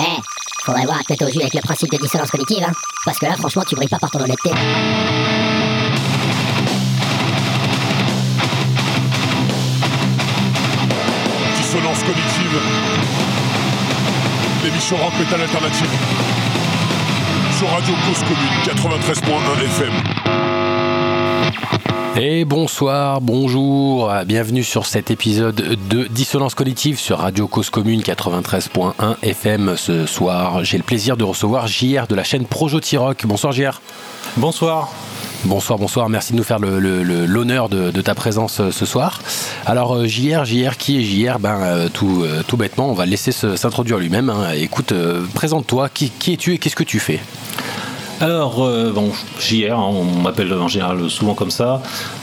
Eh, faudrait voir à te au jus avec le principe de dissonance cognitive, hein. Parce que là, franchement, tu brilles pas par ton honnêteté. Dissonance cognitive. L'émission rock metal alternative. Sur Radio Cause Commune 93.1 FM. Et bonsoir, bonjour, bienvenue sur cet épisode de Dissonance Collective sur Radio Cause Commune 93.1 FM. Ce soir, j'ai le plaisir de recevoir JR de la chaîne Projoti Rock. Bonsoir JR. Bonsoir. Bonsoir, bonsoir. Merci de nous faire l'honneur de, ta présence euh, ce soir. Alors, euh, JR, JR, qui est JR Ben, euh, tout, tout bêtement, on va le laisser s'introduire lui-même. Hein. Écoute, présente-toi. Qui, qui es-tu et qu'est-ce que tu fais? Alors, bon, JR, hein, on m'appelle en général souvent comme ça.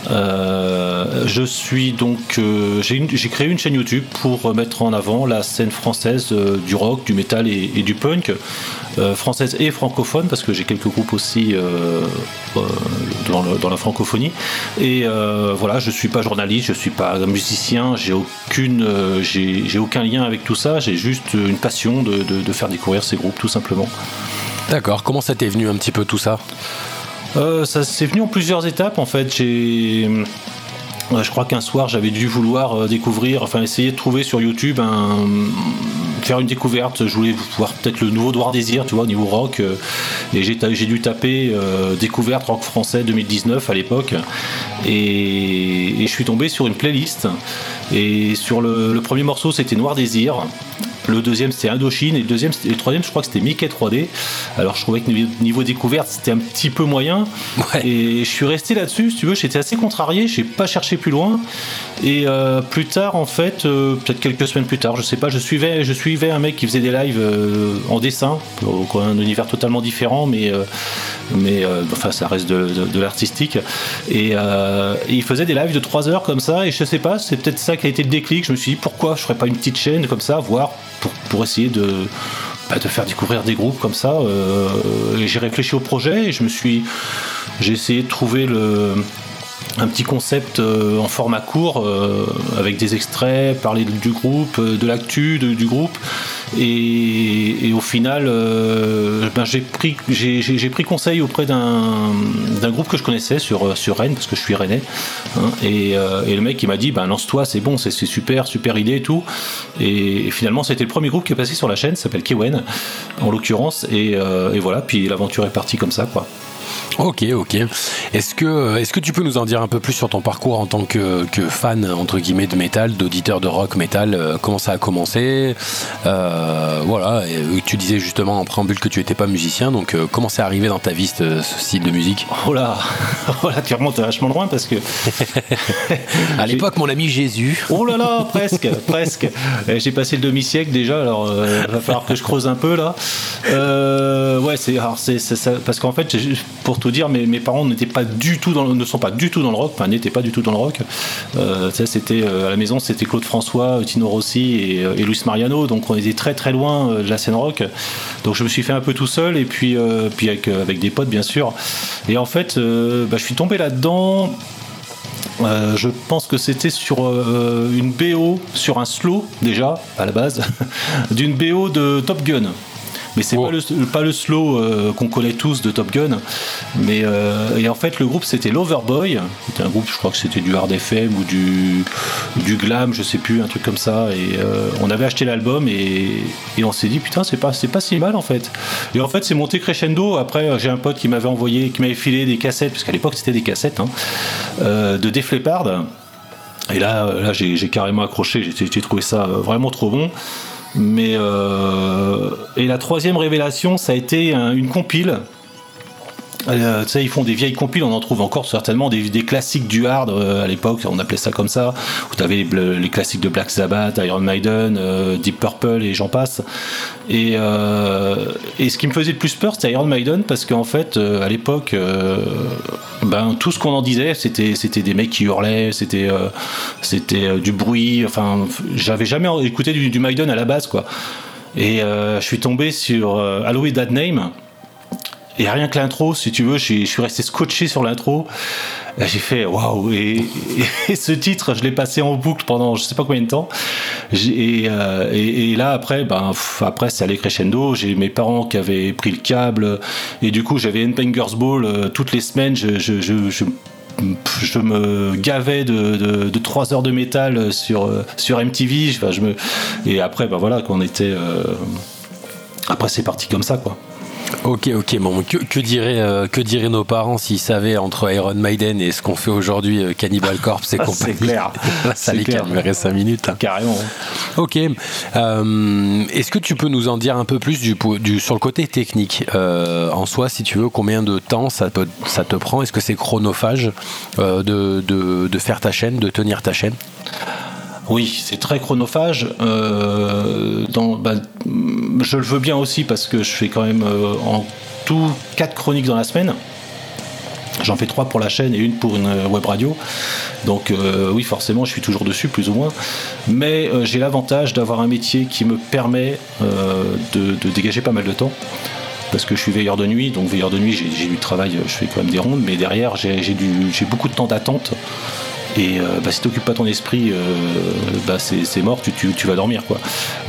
je suis donc. j'ai créé une chaîne YouTube pour mettre en avant la scène française du rock, du metal et du punk. Euh, française et francophone, parce que j'ai quelques groupes aussi euh, euh, dans, la francophonie. Et voilà, je suis pas journaliste, je suis pas musicien, j'ai aucune, aucun lien avec tout ça. J'ai juste une passion de, faire découvrir ces groupes, tout simplement. D'accord. Comment ça t'est venu un petit peu tout ça Ça s'est venu en plusieurs étapes. En fait, j'ai je crois qu'un soir j'avais dû vouloir découvrir, enfin essayer de trouver sur YouTube faire une découverte. Je voulais voir peut-être le nouveau Noir Désir, tu vois, au niveau rock. Euh, et j'ai dû taper euh, découverte rock français 2019 à l'époque. Et, je suis tombé sur une playlist. Et sur le, le premier morceau, c'était Noir Désir. Le deuxième c'était Indochine et le deuxième le troisième je crois que c'était Mickey 3D. Alors je trouvais que niveau découverte c'était un petit peu moyen. Et je suis resté là-dessus, si tu veux, j'étais assez contrarié, j'ai pas cherché plus loin. Et euh, plus tard en fait, euh, peut-être quelques semaines plus tard, je sais pas, je suivais, je suivais un mec qui faisait des lives euh, en dessin, un univers totalement différent, mais mais enfin ça reste de, l'artistique. Et, il faisait des lives de 3 heures comme ça, et je sais pas, c'est peut-être ça qui a été le déclic. Je me suis dit pourquoi je ferais pas une petite chaîne comme ça, voir pour, essayer de, bah, de faire découvrir des groupes comme ça. Euh, j'ai réfléchi au projet et je me suis, j'ai essayé de trouver le, un petit concept euh, en format court euh, avec des extraits, parler du groupe, de l'actu du groupe et, au final, euh, ben j'ai pris, j'ai, pris conseil auprès d'un, groupe que je connaissais sur, sur Rennes, parce que je suis rennais. Hein, euh, et, le mec, il m'a dit ben, lance-toi, c'est bon, c'est, super, super idée et tout. Et, finalement, c'était le premier groupe qui est passé sur la chaîne, s'appelle Kewen, en l'occurrence. Et, euh, et voilà, puis l'aventure est partie comme ça, quoi. Ok, ok. Est-ce que, est que tu peux nous en dire un peu plus sur ton parcours en tant que, fan, entre guillemets, de métal, d'auditeur de rock métal euh, Comment ça a commencé euh, Voilà, tu disais justement en préambule que tu n'étais pas musicien, donc euh, comment c'est arrivé dans ta vie ce, style de musique? Oh là, oh là tu remontes vachement loin parce que. à l'époque, mon ami Jésus. Oh là là, presque, presque. Eh, j'ai passé le demi-siècle déjà, alors il va falloir que je creuse un peu là. ouais, c'est, parce qu'en fait, pour tout dire, mes, mes parents n'étaient pas du tout dans, ne sont pas du tout dans le rock, enfin n'étaient pas du tout dans le rock. Euh, ça, c'était euh, à la maison, c'était Claude François, Tino Rossi et, euh, et, Luis Mariano, donc on était très très loin de la scène rock. Donc je me suis fait un peu tout seul et puis puis avec avec des potes bien sûr. Et en fait, bah, je suis tombé là-dedans. je pense que c'était sur une BO, sur un slow déjà à la base, d'une BO de Top Gun. Mais c'est pas, le, pas le slow euh, qu'on connaît tous de Top Gun. Mais euh, et en fait, le groupe c'était Loverboy. C'était un groupe, je crois que c'était du hard FM ou du, du glam, je sais plus, un truc comme ça. Et euh, on avait acheté l'album et, et, on s'est dit putain, c'est pas, c'est pas si mal en fait. Et en fait, c'est monté crescendo. Après, j'ai un pote qui m'avait envoyé, qui m'avait filé des cassettes, parce qu'à l'époque c'était des cassettes, hein, de Def Leppard. Et là, là j'ai, carrément accroché. J'ai trouvé ça vraiment trop bon. Mais euh, et la troisième révélation, ça a été une compile euh, ils font des vieilles compiles, on en trouve encore certainement des, classiques du hard euh, à l'époque, on appelait ça comme ça, où tu avais les classiques de Black Sabbath, Iron Maiden, euh, Deep Purple et j'en passe. Et, et, ce qui me faisait le plus peur, c'était Iron Maiden, parce qu'en fait, à l'époque, ben, tout ce qu'on en disait, c'était, des mecs qui hurlaient, c'était, du bruit, enfin, j'avais jamais écouté du, du, Maiden à la base, quoi. Et je suis tombé sur Halloween That Name Et rien que l'intro, si tu veux, je suis resté scotché sur l'intro. J'ai fait waouh et, ce titre, je l'ai passé en boucle pendant je sais pas combien de temps. Et, et, là après, ben après c'est allé crescendo. J'ai mes parents qui avaient pris le câble et du coup j'avais Bangers Ball toutes les semaines. je, je, je me gavais de, de, 3 heures de métal sur, sur MTV. et après, bah voilà, qu'on était. Euh, après, c'est parti comme ça, quoi. Ok, ok, bon, que, que diraient, euh, que diraient nos parents s'ils savaient entre Iron Maiden et ce qu'on fait aujourd'hui, euh, Cannibal Corpse et compagnie? C'est clair. ça les calmerait 5 minutes. Hein. Carrément. Ok. Euh, est-ce que tu peux nous en dire un peu plus du, du sur le côté technique En soi, si tu veux, combien de temps ça, peut, ça te prend? Est-ce que c'est chronophage de, de, de faire ta chaîne, de tenir ta chaîne? Oui, c'est très chronophage. Euh, bah, je le veux bien aussi parce que je fais quand même euh, en tout 4 chroniques dans la semaine. J'en fais 3 pour la chaîne et une pour une euh, web radio. Donc oui, forcément, je suis toujours dessus, plus ou moins. Mais j'ai l'avantage d'avoir un métier qui me permet de, dégager pas mal de temps parce que je suis veilleur de nuit, donc veilleur de nuit, j'ai du travail, je fais quand même des rondes, mais derrière, j'ai beaucoup de temps d'attente et euh, bah, si tu n'occupes pas ton esprit, euh, bah, c'est mort, tu, vas dormir. quoi.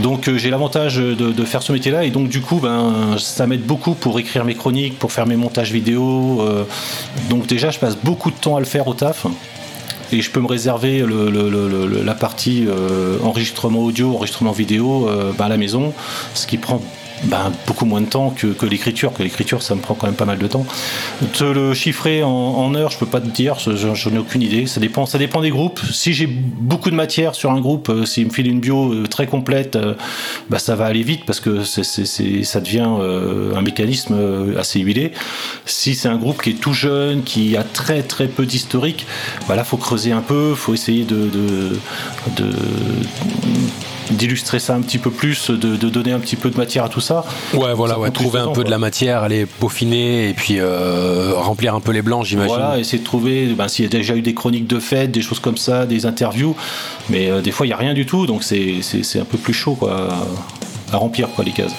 Donc euh, j'ai l'avantage de, faire ce métier-là et donc du coup ben, ça m'aide beaucoup pour écrire mes chroniques, pour faire mes montages vidéo. donc déjà je passe beaucoup de temps à le faire au taf et je peux me réserver la partie enregistrement audio, enregistrement vidéo ben, à la maison, ce qui prend ben, beaucoup moins de temps que, l'écriture. Que l'écriture, ça me prend quand même pas mal de temps. Te le chiffrer en, heures, je peux pas te dire, j'en ai aucune idée. Ça dépend, ça dépend des groupes. Si j'ai beaucoup de matière sur un groupe, euh, s'il me file une bio euh, très complète, euh, bah, ça va aller vite parce que ça devient un mécanisme assez huilé. Si c'est un groupe qui est tout jeune, qui a très très peu d'historique, bah là, faut creuser un peu, faut essayer de, de d'illustrer ça un petit peu plus, de, donner un petit peu de matière à tout ça. Ouais, voilà, ouais, trouver un peu de la matière, aller peaufiner et puis euh, remplir un peu les blancs, j'imagine. Voilà, essayer de trouver ben, s'il y a déjà eu des chroniques de fête, des choses comme ça, des interviews, mais euh, des fois il n'y a rien du tout, donc c'est un peu plus chaud quoi, à remplir quoi, les cases.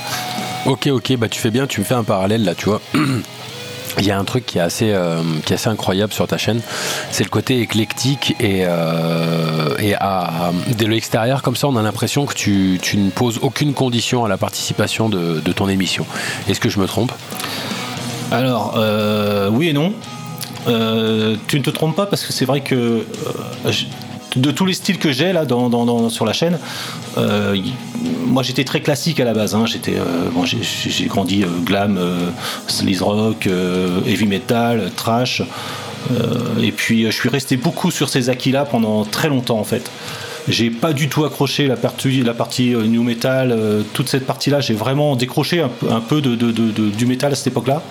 Ok, ok, bah tu fais bien, tu me fais un parallèle là, tu vois. il y a un truc qui est assez, euh, qui est assez incroyable sur ta chaîne, c'est le côté éclectique et, euh, et à, dès l'extérieur comme ça on a l'impression que tu, tu, ne poses aucune condition à la participation de, de ton émission. Est-ce que je me trompe? Alors euh, oui et non. tu ne te trompes pas parce que c'est vrai que de tous les styles que j'ai là dans, sur la chaîne, euh, moi j'étais très classique à la base. Hein. J'étais, euh, j'ai grandi euh, glam, sleaze rock, heavy metal, trash. et puis je suis resté beaucoup sur ces acquis-là pendant très longtemps en fait. J'ai pas du tout accroché la partie, new metal, toute cette partie-là. J'ai vraiment décroché un, peu du metal à cette époque-là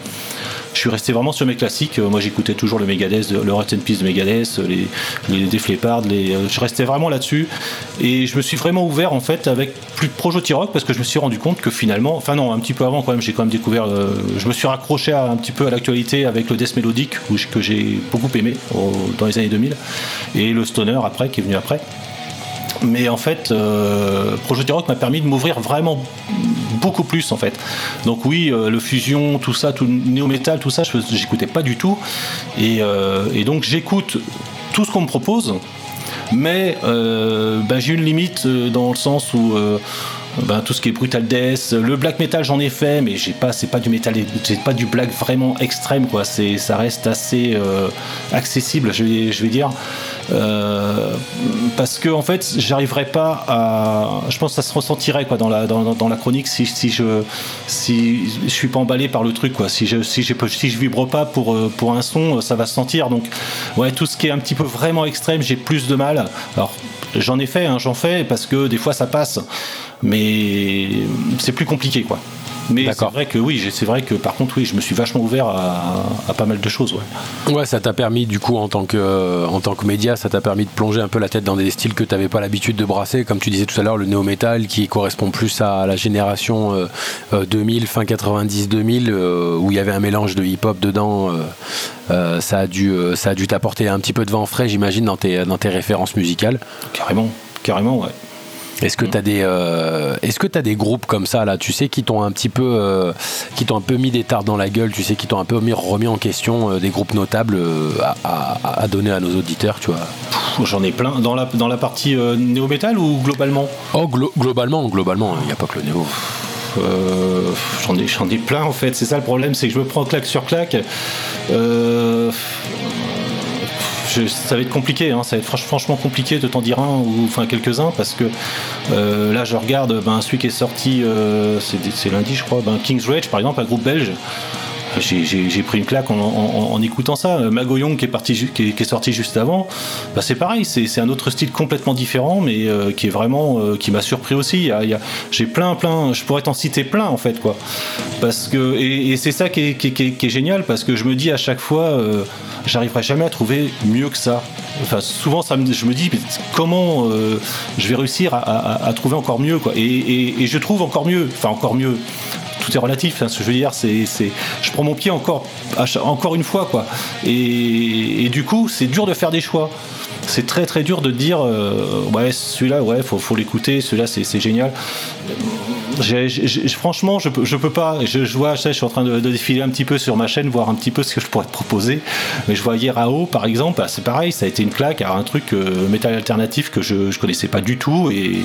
je suis resté vraiment sur mes classiques. Moi, j'écoutais toujours le Megadeth, le Rat Peace de Megadeth, les, les Def les, je restais vraiment là-dessus. Et je me suis vraiment ouvert, en fait, avec plus de projo rock parce que je me suis rendu compte que finalement, enfin non, un petit peu avant quand même, j'ai quand même découvert, euh, je me suis raccroché un petit peu à l'actualité avec le death mélodique que j'ai beaucoup aimé dans les années 2000 et le stoner après, qui est venu après. Mais en fait, euh, Projet Rock m'a permis de m'ouvrir vraiment beaucoup plus en fait. Donc oui, euh, le fusion, tout ça, tout néo-metal, tout ça, j'écoutais pas du tout. Euh, et, donc j'écoute tout ce qu'on me propose, mais ben, j'ai une limite dans le sens où ben, tout ce qui est brutal death, le black metal j'en ai fait, mais j'ai pas, c'est pas du metal, c'est pas du black vraiment extrême ça reste assez accessible, je vais dire. Euh, parce que en fait, j'arriverais pas à. Je pense que ça se ressentirait quoi dans la dans, la chronique si, je si je suis pas emballé par le truc quoi. Si je si je vibre pas pour euh, pour un son, ça va se sentir. Donc ouais, tout ce qui est un petit peu vraiment extrême, j'ai plus de mal. Alors j'en ai fait, hein, j'en fais parce que des fois ça passe, mais c'est plus compliqué quoi. Mais c'est vrai que oui, c'est vrai que par contre oui, je me suis vachement ouvert à, pas mal de choses. Ouais, ouais ça t'a permis du coup en tant que en tant que média, ça t'a permis de plonger un peu la tête dans des styles que tu n'avais pas l'habitude de brasser, comme tu disais tout à l'heure, le néo-metal qui correspond plus à la génération 2000, euh, euh, fin 90-2000, euh, où il y avait un mélange de hip-hop dedans. ça a dû ça a dû t'apporter un petit peu de vent frais, j'imagine, dans tes dans tes références musicales. Carrément, carrément, ouais. Est-ce que tu as des euh, est-ce que tu des groupes comme ça là, tu sais qui t'ont un petit peu euh, qui t'ont un peu mis des tartes dans la gueule, tu sais qui t'ont un peu mis, remis en question euh, des groupes notables à, à- à donner à nos auditeurs, tu vois? J'en ai plein. Dans la, dans la partie euh, néo-métal ou globalement? Oh glo- globalement, globalement, il n'y a pas que le néo. Euh, J'en ai, ai plein en fait. C'est ça le problème, c'est que je me prends claque sur claque. Euh, ça va être compliqué, hein, ça va être franch- franchement compliqué de t'en dire un ou enfin quelques-uns parce que euh, là je regarde ben, celui qui est sorti, euh, c'est c'est lundi je crois, ben, King's Rage par exemple, un groupe belge. J'ai- pris une claque en, écoutant ça. Magoyong qui est, parti, qui est, sorti juste avant, bah c'est pareil, c'est un autre style complètement différent, mais euh, qui est vraiment euh, qui m'a surpris aussi. J'ai plein, plein, je pourrais t'en citer plein en fait quoi. Parce que et, c'est ça qui est, génial parce que je me dis à chaque fois, euh, j'arriverai jamais à trouver mieux que ça. Enfin, souvent je me dis mais comment euh, je vais réussir à, trouver encore mieux quoi. Et je trouve encore mieux, enfin encore mieux tout est relatif. hein, ce que je veux dire, c'est, je prends mon pied encore, encore une fois, quoi. Et, du coup, c'est dur de faire des choix. C'est très très dur de dire, euh, ouais, celui-là, ouais, faut, faut l'écouter, celui-là, c'est, c'est franchement, je peux, je peux pas. Je, je vois, je, sais, je suis en train de, de défiler un petit peu sur ma chaîne, voir un petit peu ce que je pourrais te proposer. Mais je vois hier AO, par exemple, bah, c'est pareil, ça a été une claque, alors un truc euh, métal alternatif que je, je connaissais pas du tout. Et,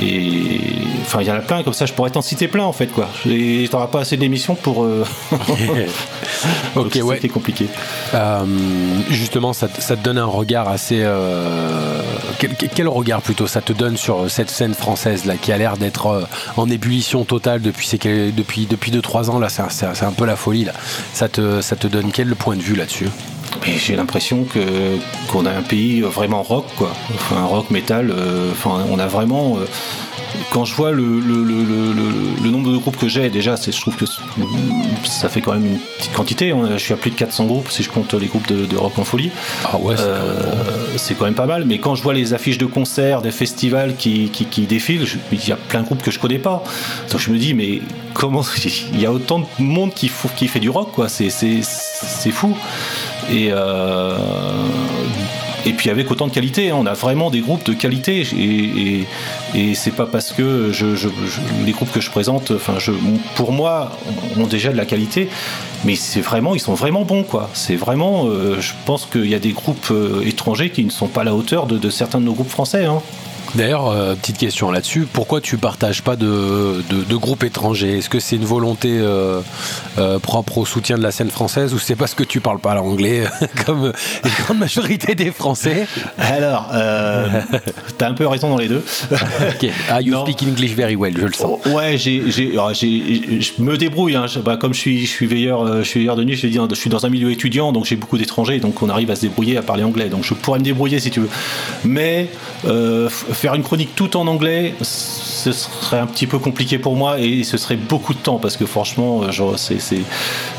et enfin, il y en a plein comme ça. Je pourrais t'en citer plein en fait, quoi. Et t'auras pas assez d'émissions pour. euh, ok, ouais. est compliqué. Euh, justement, ça, te- ça te donne un regard assez. euh, quel, regard plutôt ça te donne sur cette scène française là qui a l'air d'être euh, en ébullition totale depuis ces depuis depuis deux trois ans là. C'est un, peu la folie là. Ça te ça te donne quel point de vue là-dessus? J'ai l'impression que qu'on a un pays vraiment rock, quoi. Enfin, rock, métal. euh, Enfin, on a vraiment. euh, quand je vois le, le, le, le- le- le nombre de groupes que j'ai, déjà, je trouve que ça fait quand même une petite quantité. Je suis à plus de 400 groupes si je compte les groupes de, de rock en folie. Ah ouais. c'est- Euh, c'est quand même pas mal, mais quand je vois les affiches de concerts, des festivals qui, qui, qui défilent, je- il y a plein de groupes que je connais pas. Donc je me dis, mais comment il y a autant de monde qui, fait du rock, quoi c'est fou. Et, euh, et puis avec autant de qualité, hein, on a vraiment des groupes de qualité. Et, et, et c'est pas parce que les groupes que je présente, enfin, pour moi, ont déjà de la qualité. Mais c'est vraiment, ils sont vraiment bons, quoi. C'est vraiment, euh, je pense qu'il y a des groupes euh, étrangers qui ne sont pas à la hauteur de, de certains de nos groupes français. Hein. D'ailleurs, euh, petite question là-dessus. Pourquoi tu partages pas de, de, de groupes étrangers? Est-ce que c'est une volonté euh, euh, propre au soutien de la scène française ou c'est parce que tu parles pas l'anglais comme la grande majorité des Français? Alors, euh, t'as un peu raison dans les deux. Ok. Ah, you Non. speak English very well, je le sens. Ouais, alors, j'ai- je me débrouille. Hein. Je- bah, comme je suis, je suis veilleur, je suis veilleur de nuit. Je, je suis dans un milieu étudiant, donc j'ai beaucoup d'étrangers, donc on arrive à se débrouiller, à parler anglais. Donc je pourrais me débrouiller si tu veux. Mais faire une chronique tout en anglais, ce serait un petit peu compliqué pour moi et ce serait beaucoup de temps parce que franchement, euh,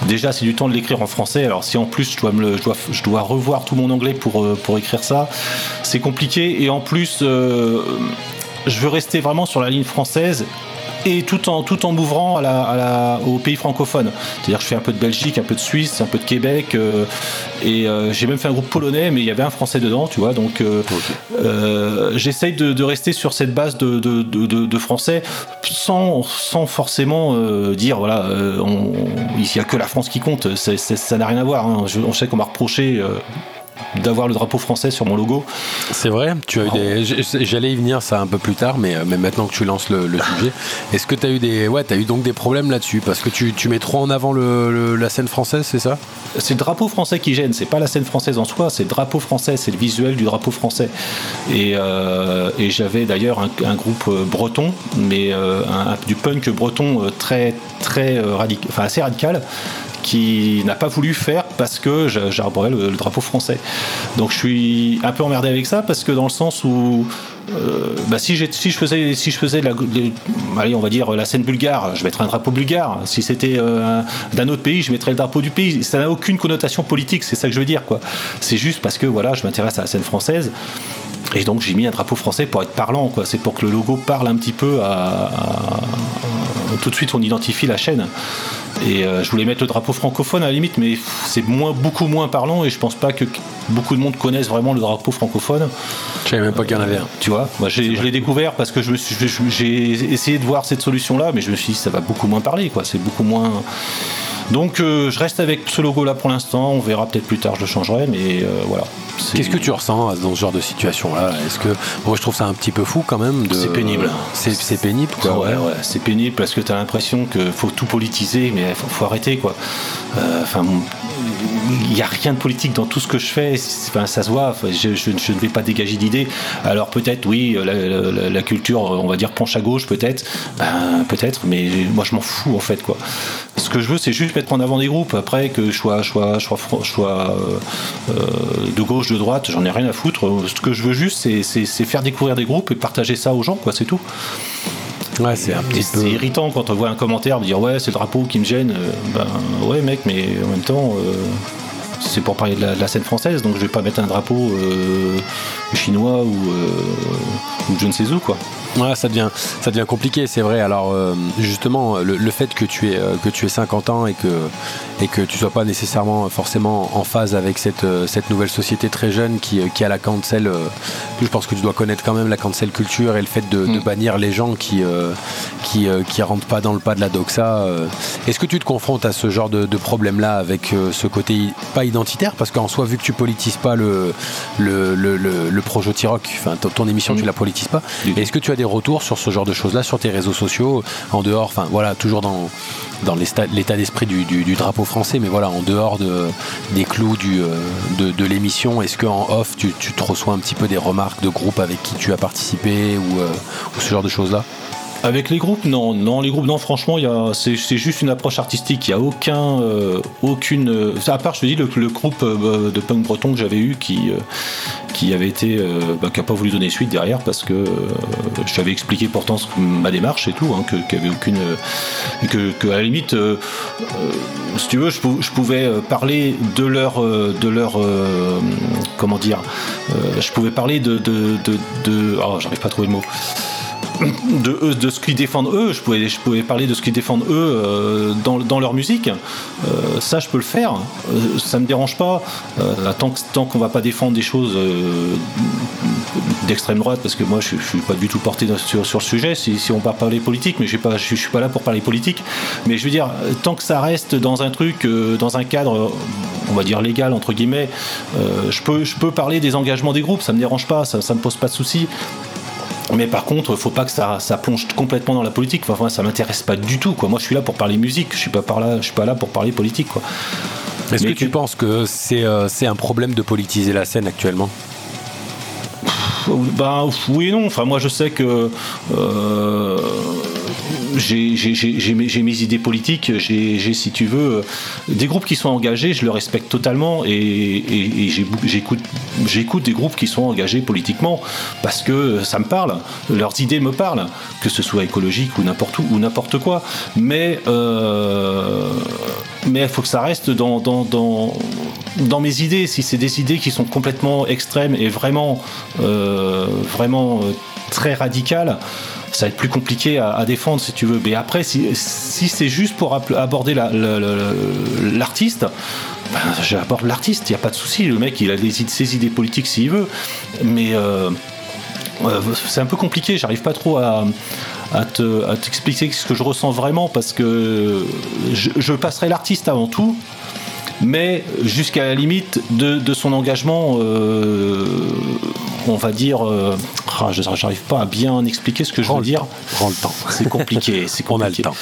déjà c'est du temps de l'écrire en français. Alors si en plus je dois, revoir tout mon anglais pour, euh, pour écrire ça, c'est compliqué. Et en plus, euh, je veux rester vraiment sur la ligne française et tout en, tout en m'ouvrant à la, à la- aux pays francophones. C'est-à-dire que je fais un peu de Belgique, un peu de Suisse, un peu de Québec, euh, et euh, j'ai même fait un groupe polonais, mais il y avait un français dedans, tu vois. Donc euh, euh, j'essaye de, de rester sur cette base de, français sans, sans forcément dire, voilà, on- il n'y a que la France qui compte, ça n'a rien à voir. hein. Je, on sait qu'on m'a reproché. D'avoir le drapeau français sur mon logo. C'est vrai, tu as eu des. j- J'allais y venir ça un peu plus tard, mais, euh, mais maintenant que tu lances le, le sujet, est-ce que tu as eu des. Ouais, as eu donc des problèmes là-dessus? Parce que tu, tu mets trop en avant le- le- la scène française, c'est ça? C'est le drapeau français qui gêne, c'est pas la scène française en soi, c'est le drapeau français, c'est le visuel du drapeau français. Et, euh, et j'avais d'ailleurs un, un groupe euh, breton, mais euh, un- du punk breton très très radic- enfin assez radical qui n'a pas voulu faire parce que j'a- j'arborais le, le drapeau français. Donc je suis un peu emmerdé avec ça parce que dans le sens où euh, bah, si, je faisais, si je faisais la, on va dire la scène bulgare, je mettrais un drapeau bulgare. Si c'était euh, un- d'un autre pays, je mettrais le drapeau du pays. Ça n'a aucune connotation politique, c'est ça que je veux dire, quoi. C'est juste parce que voilà, je m'intéresse à la scène française. Et donc j'ai mis un drapeau français pour être parlant, quoi. C'est pour que le logo parle un petit peu à- tout de suite on identifie la chaîne. Et euh, je voulais mettre le drapeau francophone à la limite, mais c'est moins, beaucoup moins parlant et je pense pas que beaucoup de monde connaisse vraiment le drapeau francophone. Je savais même pas qu'il y en avait un. Tu vois, moi j'ai- je l'ai découvert parce que je me suis- je- j'ai essayé de voir cette solution-là, mais je me suis dit ça va beaucoup moins parler, quoi. C'est beaucoup moins. Donc euh, je reste avec ce logo-là pour l'instant. On verra peut-être plus tard, je le changerai, mais euh, voilà. Qu'est-ce que tu ressens dans ce genre de situation-là? Est-ce que moi je trouve ça un petit peu fou quand même de... C'est pénible. C'est pénible quoi. ouais, ouais, c'est pénible parce que tu as l'impression qu'il faut tout politiser, mais il faut, faut arrêter quoi. Euh, Enfin, il n'y a rien de politique dans tout ce que je fais. Enfin, ça se voit. Je, je- je ne vais pas dégager d'idées. Alors peut-être, oui, la, la- la culture, on va dire penche à gauche, peut-être, Ben, peut-être, mais moi je m'en fous en fait quoi. Ce que je veux, c'est juste mettre en avant des groupes. Après que je sois, je sois, je sois, fro- je sois, euh, euh, de gauche, de droite, j'en ai rien à foutre. Ce que je veux juste, c'est- faire découvrir des groupes et partager ça aux gens, quoi. C'est tout. Ouais, c'est peu. irritant quand on voit un commentaire dire ouais c'est le drapeau qui me gêne. Euh, Ben ouais mec mais en même temps euh, c'est pour parler de la, de la scène française donc je vais pas mettre un drapeau euh, chinois ou, euh, ou je ne sais où quoi. Ouais, ça devient, ça devient compliqué, c'est vrai. Alors euh, justement, le, le fait que tu es, euh, que tu aies 50 ans et que, et que tu sois pas nécessairement forcément en phase avec cette, euh, cette nouvelle société très jeune qui, qui a la cancel, euh, je pense que tu dois connaître quand même la cancel culture et le fait de, de Mm. bannir les gens qui, euh, qui, qui rentrent pas dans le pas de la doxa. Est-ce que tu te confrontes à ce genre de, de problème-là avec ce côté pas identitaire? Parce qu'en soi, vu que tu politises pas le, le, le, le, le projet T-Rock, enfin ton, ton émission, Mm. tu la politises pas. Est-ce que tu as des retours sur ce genre de choses-là sur tes réseaux sociaux, en dehors, enfin voilà, toujours dans, l'état d'esprit du, drapeau français, mais voilà, en dehors de, des clous euh, de, l'émission, est-ce qu'en off, tu, te reçois un petit peu des remarques de groupes avec qui tu as participé ou, euh, ce genre de choses-là? Avec les groupes, non, non, les groupes, non, franchement, c'est juste une approche artistique. Il n'y a aucun, euh, aucune. euh, à part, je te dis, le, le groupe euh, de punk breton que j'avais eu qui, qui avait été, bah, qui n'a pas voulu donner suite derrière parce que je t'avais expliqué pourtant ma démarche et tout, hein, qu'il avait aucune. que, que, à la limite, si tu veux, je, pou- je pouvais parler de leur. de leur comment dire Je pouvais parler de. de, de, de- oh, j'arrive pas à trouver le mot de, ce qu'ils défendent eux, je pouvais, je pouvais parler de ce qu'ils défendent eux euh, dans, dans leur musique. Euh, ça, je peux le faire. Euh, ça me dérange pas. Euh, tant tant qu'on va pas défendre des choses d'extrême droite, parce que moi, je, je suis pas du tout porté sur, sur le sujet. Si, si on part parler politique, mais je, je, suis pas là pour parler politique. Mais je veux dire, tant que ça reste dans un truc, dans un cadre, on va dire légal entre guillemets, je peux, je peux parler des engagements des groupes. Ça me dérange pas. Ça, ça me pose pas de soucis. Mais par contre, faut pas que ça, ça plonge complètement dans la politique. Enfin, ça m'intéresse pas du tout. Quoi. Moi, je suis là pour parler musique. Je suis pas par là. Je suis pas là pour parler politique. Quoi. Est-ce que tu penses que c'est euh, c'est un problème de politiser la scène actuellement? Ben oui et non. Enfin, moi, je sais que euh, j'ai mes, idées politiques. J'ai, si tu veux, des groupes qui sont engagés, je le respecte totalement et, j'écoute, des groupes qui sont engagés politiquement parce que ça me parle. Leurs idées me parlent, que ce soit écologique ou n'importe où ou n'importe quoi. Mais euh, il faut que ça reste dans, mes idées. Si c'est des idées qui sont complètement extrêmes et vraiment, euh, vraiment euh, très radicales, ça va être plus compliqué à, défendre si tu veux. Mais après, si, si c'est juste pour aborder la- la- la- l'artiste, ben, j'aborde l'artiste, il n'y a pas de souci. Le mec, il a ses idées politiques s'il veut. Mais euh, euh, c'est un peu compliqué, j'arrive pas trop à, à te- à t'expliquer ce que je ressens vraiment parce que je, passerai l'artiste avant tout, mais jusqu'à la limite de, de son engagement, euh, on va dire, euh, ah, je- j'arrive pas à bien expliquer ce que je veux dire. temps. Prends le temps. C'est compliqué, c'est On a le compliqué. temps.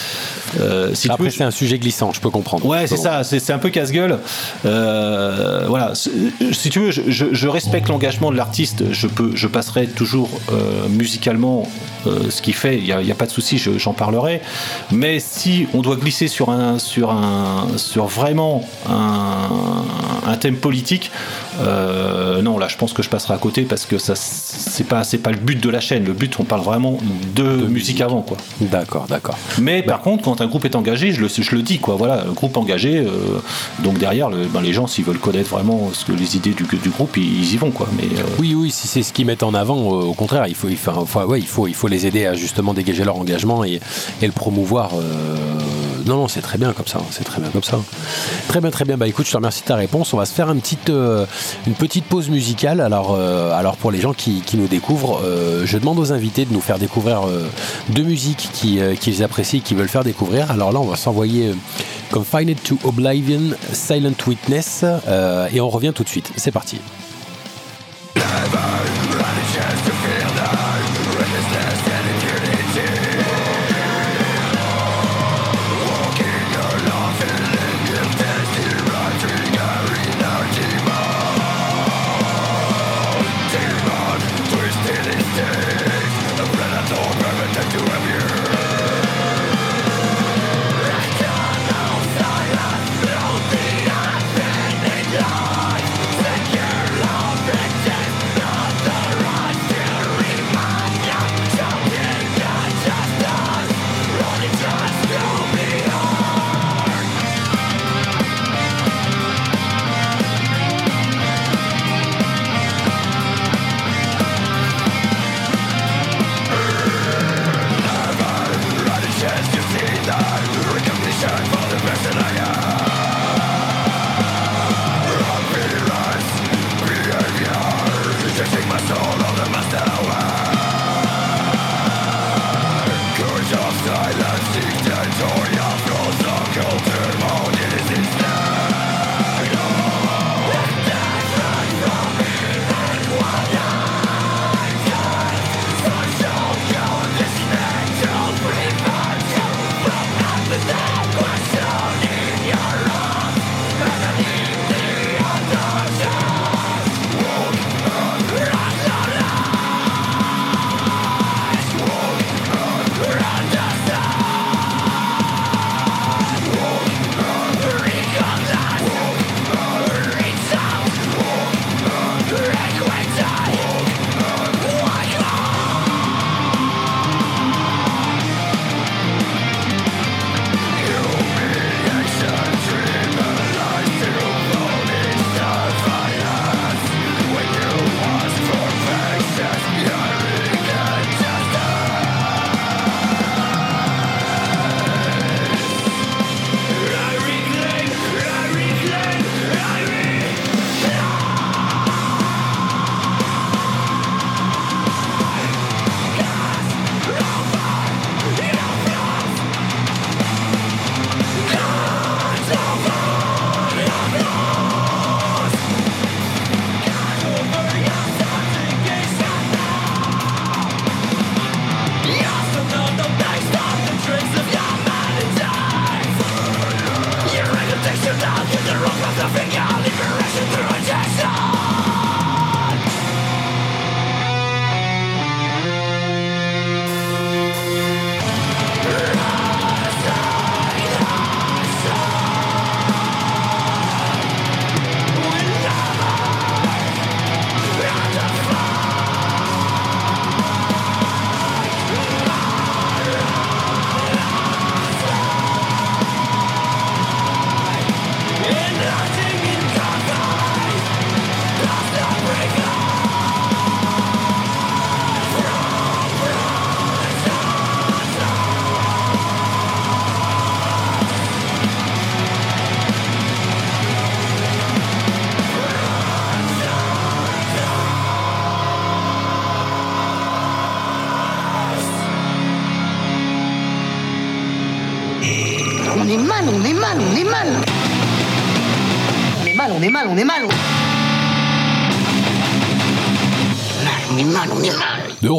Euh, si Après, c'est un sujet glissant, je peux comprendre. Ouais, c'est ça, c'est un peu casse-gueule. Euh, voilà, si tu veux, je, je- je respecte l'engagement de l'artiste. Je peux, je passerai toujours euh, musicalement ce qu'il fait. Il n'y a, pas de souci, je- j'en parlerai. Mais si on doit glisser sur un, sur un, sur vraiment un, un thème politique, euh, non, là, je pense que je passerai à côté parce que ça, c'est pas, c'est pas le but de la chaîne. Le but, on parle vraiment de, musique, musique. avant, quoi. D'accord, d'accord. Mais par contre, quand un groupe est engagé, je le, je le dis, quoi. Voilà, un groupe engagé. euh, donc derrière, le- ben, les gens, s'ils veulent connaître vraiment ce que les idées du, du groupe, ils, ils y vont, quoi. Mais euh, Oui, oui, si c'est ce qu'ils mettent en avant, au contraire, il faut, il faut, ouais, il faut, il faut les aider à justement dégager leur engagement et, et le promouvoir non, non, c'est très bien comme ça. C'est très bien comme ça. Très bien, très bien. Bah écoute, je te remercie de ta réponse. On va se faire une petite, euh, une petite pause musicale. Alors, euh, alors pour les gens qui, nous découvrent, euh, je demande aux invités de nous faire découvrir euh, deux musiques qui, qu'ils apprécient, qu'ils veulent faire découvrir. Alors là, on va s'envoyer It to Oblivion, Silent Witness, et on revient tout de suite. C'est parti.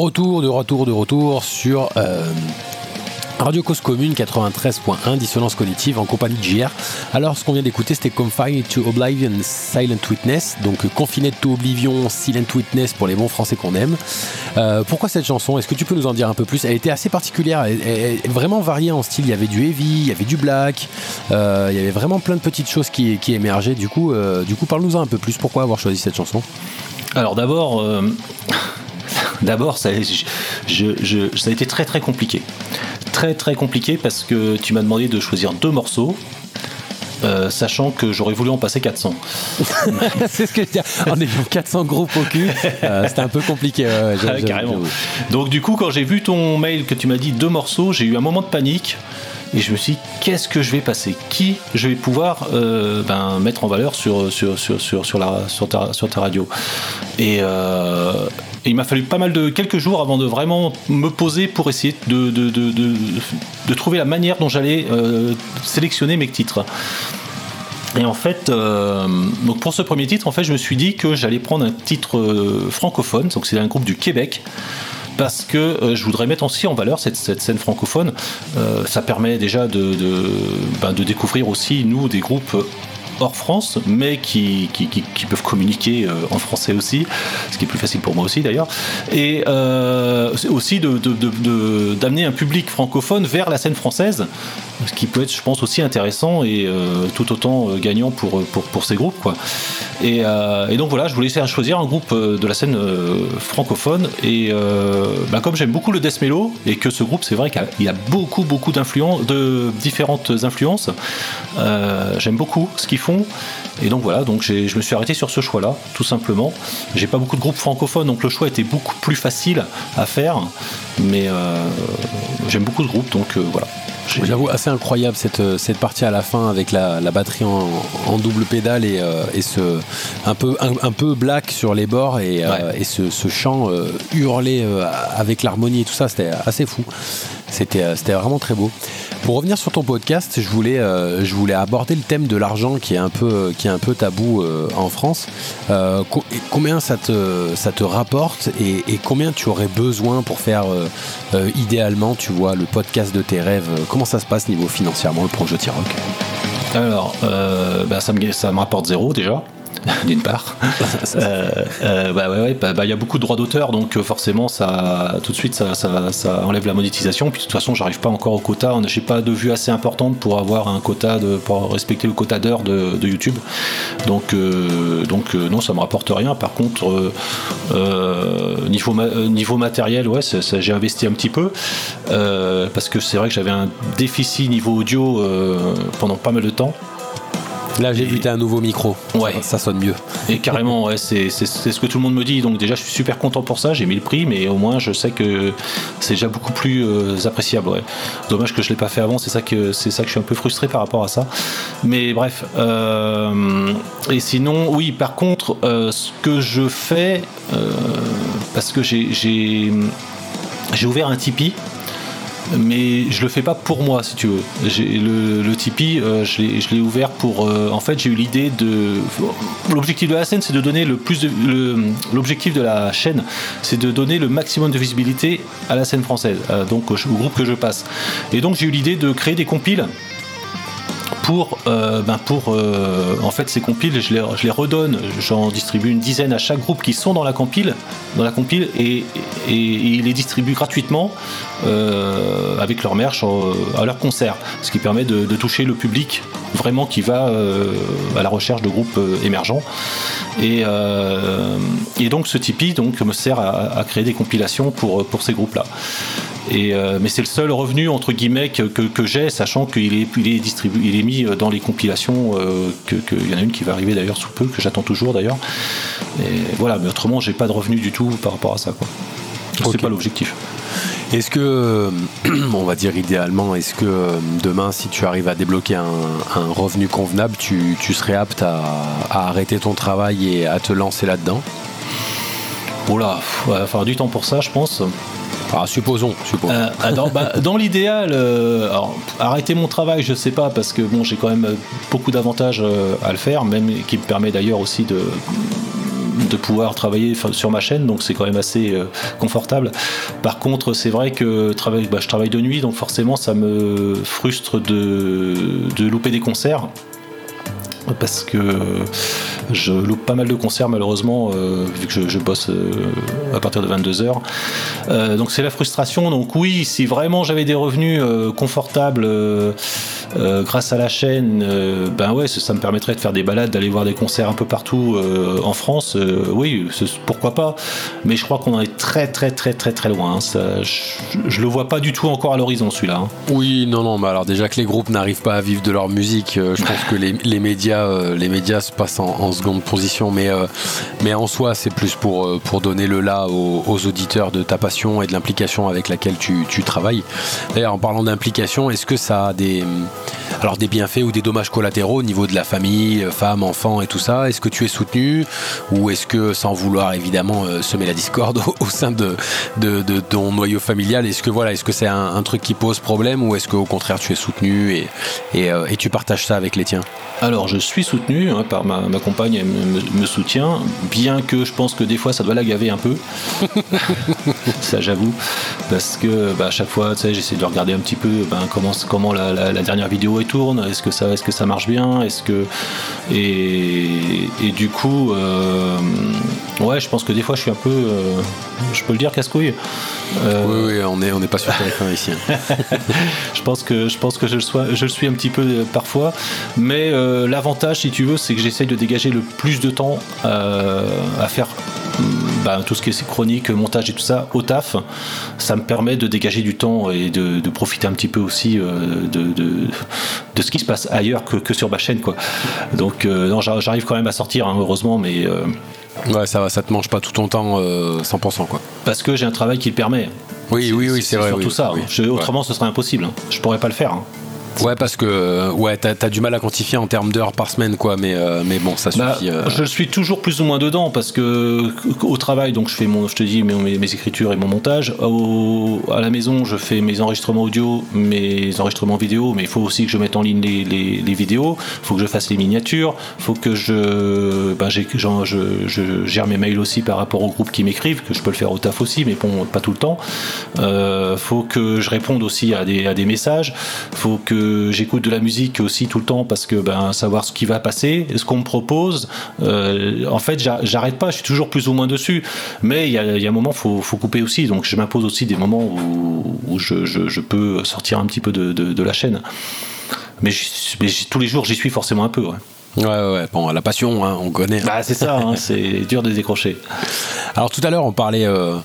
Retour, de retour, de retour sur euh, Radio Cause Commune 93.1, dissonance cognitive en compagnie de JR. Alors, ce qu'on vient d'écouter, c'était Confined to Oblivion, Silent Witness. Donc, euh, Confiné to Oblivion, Silent Witness pour les bons français qu'on aime. Euh, pourquoi cette chanson? Est-ce que tu peux nous en dire un peu plus? Elle était assez particulière, elle, elle- vraiment variée en style. Il y avait du heavy, il y avait du black, il y avait vraiment plein de petites choses qui, qui émergeaient. Du coup, du coup parle-nous-en un peu plus. Pourquoi avoir choisi cette chanson? Alors d'abord, d'abord ça, je- je- je- ça a été très très compliqué. Très très compliqué parce que tu m'as demandé de choisir deux morceaux. euh, sachant que j'aurais voulu en passer 400. C'est ce que je dis. En ayant 400 groupes au cul, euh, c'était un peu compliqué. Ah, carrément. Donc du coup, quand j'ai vu ton mail que tu m'as dit deux morceaux, j'ai eu un moment de panique. Et je me suis dit, qu'est-ce que je vais passer? Qui je vais pouvoir euh, ben, mettre en valeur sur, sur, sur, sur, sur la, sur, ta, sur ta radio? Et. Il m'a fallu pas mal de quelques jours avant de vraiment me poser pour essayer de, de, de, de, trouver la manière dont j'allais euh, sélectionner mes titres. Et en fait, euh, donc pour ce premier titre, en fait, je me suis dit que j'allais prendre un titre euh, francophone, donc c'est un groupe du Québec. Parce que je voudrais mettre aussi en valeur cette, cette scène francophone. Ça permet déjà de, de, ben, de découvrir aussi, nous, des groupes hors France, mais qui, peuvent communiquer euh, en français aussi, ce qui est plus facile pour moi aussi d'ailleurs, et euh, aussi d'amener un public francophone vers la scène française, ce qui peut être, je pense, aussi intéressant et euh, tout autant gagnant pour, ces groupes. Et, donc voilà, je voulais de choisir un groupe de la scène francophone, et bah, comme j'aime beaucoup le death mellow, et que ce groupe, c'est vrai qu'il a- a beaucoup, beaucoup d'influences, de différentes influences, j'aime beaucoup ce qu'ils font. Et donc voilà, donc je me suis arrêté sur ce choix-là, tout simplement. J'ai pas beaucoup de groupes francophones, donc le choix était beaucoup plus facile à faire. Mais euh, j'aime beaucoup de groupes, donc euh, voilà. J'avoue, assez incroyable cette, euh, cette partie à la fin avec la, la batterie en, en double pédale et, euh, et ce un peu, un, un peu black sur les bords et, Ouais. et ce, ce chant hurlé avec l'harmonie et tout ça, c'était assez fou. C'était c'était vraiment très beau. Pour revenir sur ton podcast, je voulais, euh, je voulais aborder le thème de l'argent qui est un peu, qui est un peu tabou euh, en France. Euh, combien ça te, ça te rapporte et, combien tu aurais besoin pour faire idéalement, tu vois, le podcast de tes rêves? Comment ça se passe niveau financièrement, le projet T-Rock? Alors, bah, ça, me, ça me rapporte zéro déjà. D'une part, Euh, euh, bah ouais, bah, bah, il y a beaucoup de droits d'auteur, donc euh, forcément, ça, tout de suite, ça, enlève la monétisation. Puis de toute façon, j'arrive pas encore au quota. J'ai pas de vue assez importante pour avoir un quota de, pour respecter le quota d'heures de, YouTube. Donc, euh, donc non, ça me rapporte rien. Par contre, niveau, niveau matériel, ouais, j'ai investi un petit peu parce que c'est vrai que j'avais un déficit niveau audio pendant pas mal de temps. Là, j'ai t'as un nouveau micro. Ouais. Ça sonne mieux. Et carrément, ouais, c'est ce que tout le monde me dit. Donc déjà, je suis super content pour ça. J'ai mis le prix, mais au moins, je sais que c'est déjà beaucoup plus euh, appréciable. Ouais. Dommage que je l'ai pas fait avant. C'est ça que c'est ça que je suis un peu frustré par rapport à ça. Mais bref. euh, et sinon, oui. Par contre, euh, ce que je fais, parce que j'ai ouvert un Tipeee mais je le fais pas pour moi si tu veux. Le, le Tipeee, euh, je l'ai ouvert pour. euh, en fait, j'ai eu l'idée de. L'objectif de la scène, c'est de donner le plus de. L'objectif de la chaîne, c'est de donner le maximum de visibilité à la scène française, euh, donc au, groupe que je passe. Et donc, j'ai eu l'idée de créer des compiles pour, ben pour en fait ces compiles je les, je les redonne j'en distribue une dizaine à chaque groupe qui sont dans la compile dans la compile et, et, ils les distribuent gratuitement euh, avec leur merch euh, à leur concert ce qui permet de toucher le public vraiment qui va euh, à la recherche de groupes euh, émergents et, euh, et donc ce Tipeee donc, me sert à, à créer des compilations pour, pour ces groupes là et, euh, mais c'est le seul revenu entre guillemets que, que, que j'ai, sachant qu'il est, il est distribué, il est mis dans les compilations. euh, que- que- Il y en a une qui va arriver d'ailleurs sous peu, que j'attends toujours d'ailleurs. Et voilà, mais autrement, j'ai pas de revenu du tout par rapport à ça. Quoi. Ok. C'est pas l'objectif. Est-ce que, euh, on va dire idéalement, est-ce que euh, demain, si tu arrives à débloquer un, un revenu convenable, tu, tu serais apte à, à arrêter ton travail et à te lancer là-dedans? Là, il va falloir du temps pour ça, je pense. Ah, supposons, supposons. Euh, ah, dans bah, dans l'idéal, euh, arrêter mon travail, je sais pas, parce que bon, j'ai quand même beaucoup d'avantages euh, à le faire, même qui me permet d'ailleurs aussi de de pouvoir travailler sur ma chaîne, donc c'est quand même assez euh, confortable. Par contre, c'est vrai que bah, je travaille de nuit, donc forcément, ça me frustre de, louper des concerts. Parce que je loupe pas mal de concerts malheureusement euh, vu que je, bosse euh, à partir de 22h donc c'est la frustration. Donc oui si vraiment j'avais des revenus confortables euh, grâce à la chaîne, euh, ben ouais, ça, ça me permettrait de faire des balades, d'aller voir des concerts un peu partout euh, en France. oui, pourquoi pas. Mais je crois qu'on en est très très très très très loin. hein. Ça, je, je le vois pas du tout encore à l'horizon celui-là. hein. Oui, non, non, mais alors déjà que les groupes n'arrivent pas à vivre de leur musique, je pense que les, les médias, les médias se passent en, en seconde position, mais, mais en soi, c'est plus pour, pour donner le là aux, aux auditeurs de ta passion et de l'implication avec laquelle tu, tu travailles. D'ailleurs, en parlant d'implication, est-ce que ça a des, alors des bienfaits ou des dommages collatéraux au niveau de la famille, euh, femmes, enfants et tout ça Est-ce que tu es soutenu ou est-ce que, sans vouloir évidemment euh, semer la discorde au, au sein de, de, de ton noyau familial, est-ce que voilà, est-ce que c'est un, un truc qui pose problème ou est-ce qu'au contraire tu es soutenu et, et, euh, et tu partages ça avec les tiens? Alors je suis soutenu hein, par ma, ma compagne, elle me, me- me soutient, bien que je pense que des fois ça doit la gaver un peu. ça j'avoue, parce que bah, à chaque fois, tu sais, j'essaie de regarder un petit peu ben, comment, comment la, la- la dernière vidéo elle tourne, est-ce que ça, est-ce que ça marche bien, est-ce que et, et du coup, euh, ouais, je pense que des fois je suis un peu, euh, je peux le dire casse-couille. Euh, Oui, oui, on n'est on est pas sur téléphone ici. hein. je pense que je pense que je le, sois, je le suis un petit peu parfois, mais l'avantage, si tu veux, c'est que j'essaye de dégager le plus de temps à faire bah, tout ce qui est chronique, montage et tout ça au taf. Ça me permet de dégager du temps et de, de profiter un petit peu aussi euh, de, de, de ce qui se passe ailleurs que, que sur ma chaîne, quoi. Donc euh, non, j'ar- j'arrive quand même à sortir, hein, heureusement, mais euh, Ouais, ça va, ça te mange pas tout ton temps euh, 100% quoi. parce que j'ai un travail qui le permet. Oui, oui, oui, c'est vrai. surtout oui, ça. oui. Je- autrement, ce serait impossible. hein. Je pourrais pas le faire. Ouais, parce que euh, ouais, t'as as du mal à quantifier en termes d'heures par semaine, quoi. Mais, euh, mais bon, ça Bah, suffit. euh. Je suis toujours plus ou moins dedans parce que au travail, donc je fais mon, je te dis mes, mes- écritures et mon montage. Au- à la maison, je fais mes enregistrements audio, mes enregistrements vidéo, mais il faut aussi que je mette en ligne les, les, les vidéos. Il faut que je fasse les miniatures. Il faut que je, ben, j'ai- j'en- je, je gère mes mails aussi par rapport aux groupes qui m'écrivent, que je peux le faire au taf aussi, mais bon, pas tout le temps. Euh, faut que je réponde aussi à des, à des messages. Faut que j'écoute de la musique aussi tout le temps parce que ben savoir ce qui va passer, ce qu'on me propose. Euh, en fait, j'a- j'arrête pas. Je suis toujours plus ou moins dessus. Mais il y a, y a un moment, faut, faut couper aussi. Donc, je m'impose aussi des moments où, où je, je- je peux sortir un petit peu de, de- de la chaîne. Mais, tous les jours, j'y suis forcément un peu. Ouais. Ouais. Bon, la passion, hein, on connaît. Bah, c'est ça. hein, c'est dur de décrocher. Alors tout à l'heure, on parlait euh,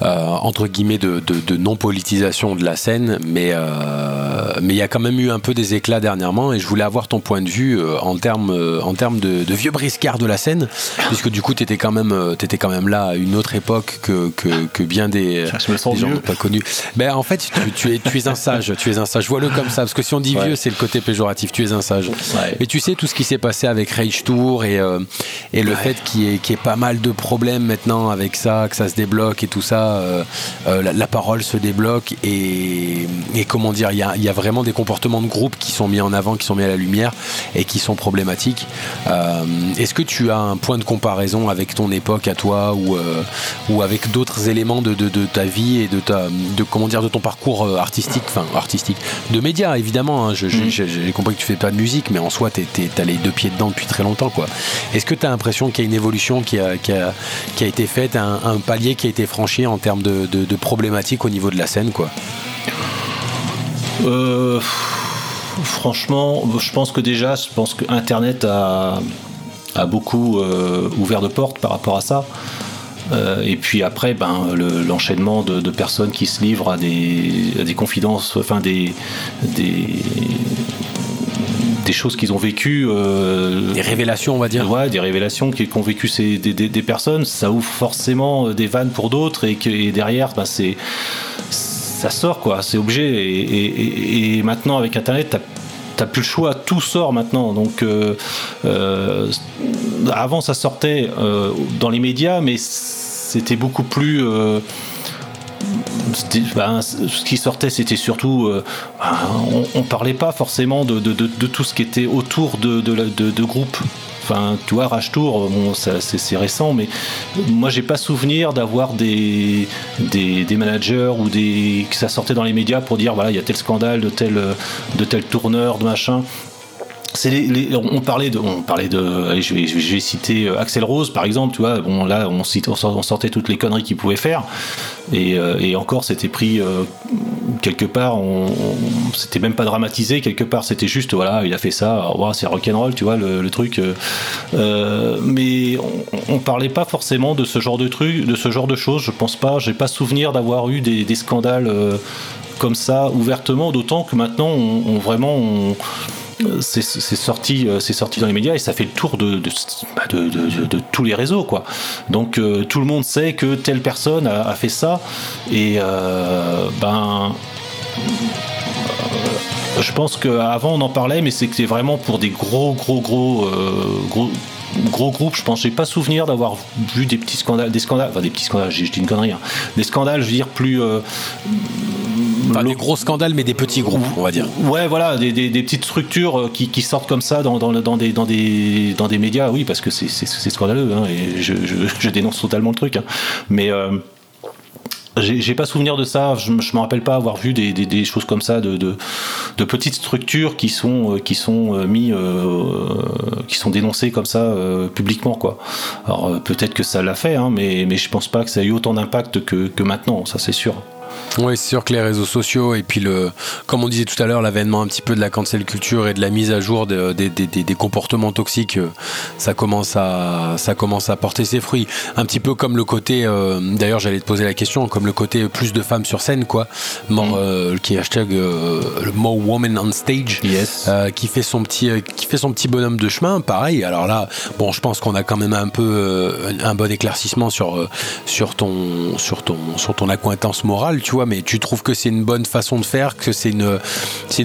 entre guillemets de, de- de non-politisation de la scène, mais euh, mais il y a quand même eu un peu des éclats dernièrement, et je voulais avoir ton point de vue euh, en termes euh, en termes de, de vieux briscards de la scène, puisque du coup, tu étais quand même euh, t'étais quand même là à une autre époque que que, que bien des, gens n'ont pas connu. Ben en fait, tu, tu es tu es un sage, tu es un sage. Vois-le comme ça, parce que si on dit Ouais. vieux, c'est le côté péjoratif. Tu es un sage. Ouais. Mais tu sais tout ce qui s'est passé avec Rage Tour et, euh, et le fait qu'il y, ait- qu'il y ait pas mal de problèmes maintenant avec ça, que ça se débloque et tout ça, euh, euh, la, la parole se débloque et, et comment dire, il y a, il y a vraiment des comportements de groupe qui sont mis en avant, qui sont mis à la lumière et qui sont problématiques. Euh, Est-ce que tu as un point de comparaison avec ton époque à toi ou, ou avec d'autres éléments de, de- de ta vie et de ta de comment dire de ton parcours artistique, enfin artistique, de médias évidemment. hein. Je- J'ai compris que tu fais pas de musique, mais en soi, tu as les deux pieds dedans depuis très longtemps. quoi. Est-ce que tu as l'impression qu'il y a une évolution qui a, qui a, qui a été faite, un, un palier qui a été franchi en termes de, problématiques au niveau de la scène quoi Euh, franchement, je pense que déjà, je pense que Internet a, a beaucoup euh, ouvert de portes par rapport à ça. Euh, et puis après, ben, le- l'enchaînement de, de personnes qui se livrent à des, à des confidences, enfin des, des, des choses qu'ils ont vécues. euh, Des révélations, on va dire. Ouais, des révélations qui- qu'ont vécu ces, des, des- des personnes, ça ouvre forcément euh, des vannes pour d'autres et que et derrière, bah, c'est ça sort quoi, c'est obligé. Et, et- et- et maintenant avec Internet, t'as T'as plus le choix, tout sort maintenant. Donc, euh, euh, avant, ça sortait euh, dans les médias, mais c'était beaucoup plus. Ben, ce qui sortait, c'était surtout. euh, ben, on, on parlait pas forcément de, tout ce qui était autour de, de, groupes. Enfin, tu vois, Rage Tour, bon, c'est, récent, mais moi, j'ai pas souvenir d'avoir des managers ou des que ça sortait dans les médias pour dire voilà, il y a tel scandale de tel, de tel tourneur, de machin. On parlait de, on je vais, citer euh, Axel Rose par exemple, tu vois. Bon là, on, sortait toutes les conneries qu'il pouvait faire, et, euh, encore c'était pris euh, quelque part, on, c'était même pas dramatisé quelque part, c'était juste voilà, il a fait ça, oh, c'est rock'n'roll, tu vois le, truc. mais on, on parlait pas forcément de ce genre de truc, de ce genre de choses. Je pense pas, j'ai pas souvenir d'avoir eu des, scandales. comme ça ouvertement, d'autant que maintenant on, on vraiment on- c'est c'est sorti, euh, sorti dans les médias et ça fait le tour de, bah, tous les réseaux quoi. Donc euh, tout le monde sait que telle personne a, fait ça et euh, ben euh, je pense qu'avant on en parlait mais c'était vraiment pour des gros gros gros euh, gros gros groupes je pense j'ai pas souvenir d'avoir vu des petits scandales des scandales enfin des petits scandales je dis une connerie hein. des scandales je veux dire plus euh, Enfin, des gros scandales, mais des petits groupes, on va dire. Ouais, voilà, des, des- des petites structures euh, qui, qui sortent comme ça dans, dans, dans des, dans, des, dans des médias, oui, parce que c'est- scandaleux, hein, et je, je, je dénonce totalement le truc. hein. Mais euh, j'ai pas souvenir de ça, je, je me rappelle pas avoir vu des, des, des choses comme ça, de, de, de petites structures qui sont, euh, qui sont euh, mis, euh, qui sont dénoncées comme ça euh, publiquement, quoi. Alors peut-être que ça l'a fait, hein, mais, mais je pense pas que ça a eu autant d'impact que, que maintenant, ça c'est sûr. Oui, c'est sûr que les réseaux sociaux et puis le, comme on disait tout à l'heure, l'avènement un petit peu de la cancel culture et de la mise à jour de- des- des- des- des comportements toxiques, euh, ça commence à, ça commence à porter ses fruits. Un petit peu comme le côté, euh, d'ailleurs, j'allais te poser la question, comme le côté plus de femmes sur scène, quoi, More, euh, qui est hashtag euh, le more woman on stage, Yes. qui fait son petit, qui fait son petit bonhomme de chemin. Pareil. Alors là, bon, je pense qu'on a quand même un peu un bon éclaircissement sur sur ton sur ton sur ton accointance morale, tu vois. Mais tu trouves que c'est une bonne façon de faire, que c'est une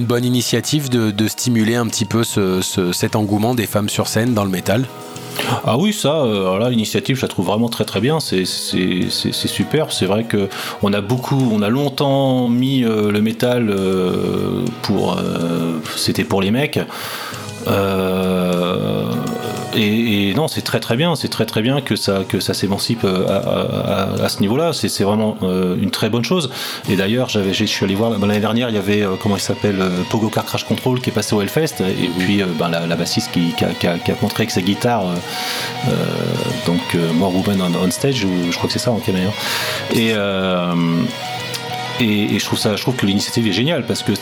bonne initiative de, stimuler un petit peu ce, ce- cet engouement des femmes sur scène dans le métal? Ah oui, ça, euh, l'initiative, je la trouve vraiment très très bien. C'est super. C'est vrai que on a beaucoup, on a longtemps mis euh, le métal euh, pour, c'était pour les mecs. Et, non, c'est très très bien. C'est très très bien que ça que ça s'émancipe euh, à, à- ce niveau-là. C'est vraiment euh, une très bonne chose. Et d'ailleurs, je suis allé voir l'année dernière, il y avait euh, comment il s'appelle Pogo Car Crash Control qui est passé au Hellfest. Et puis ben, la, bassiste qui, a, qui a- montré avec sa guitare. donc More Woman on, Stage, je crois que c'est ça en caméra. Et, et, et je trouve ça, je trouve que l'initiative est géniale parce que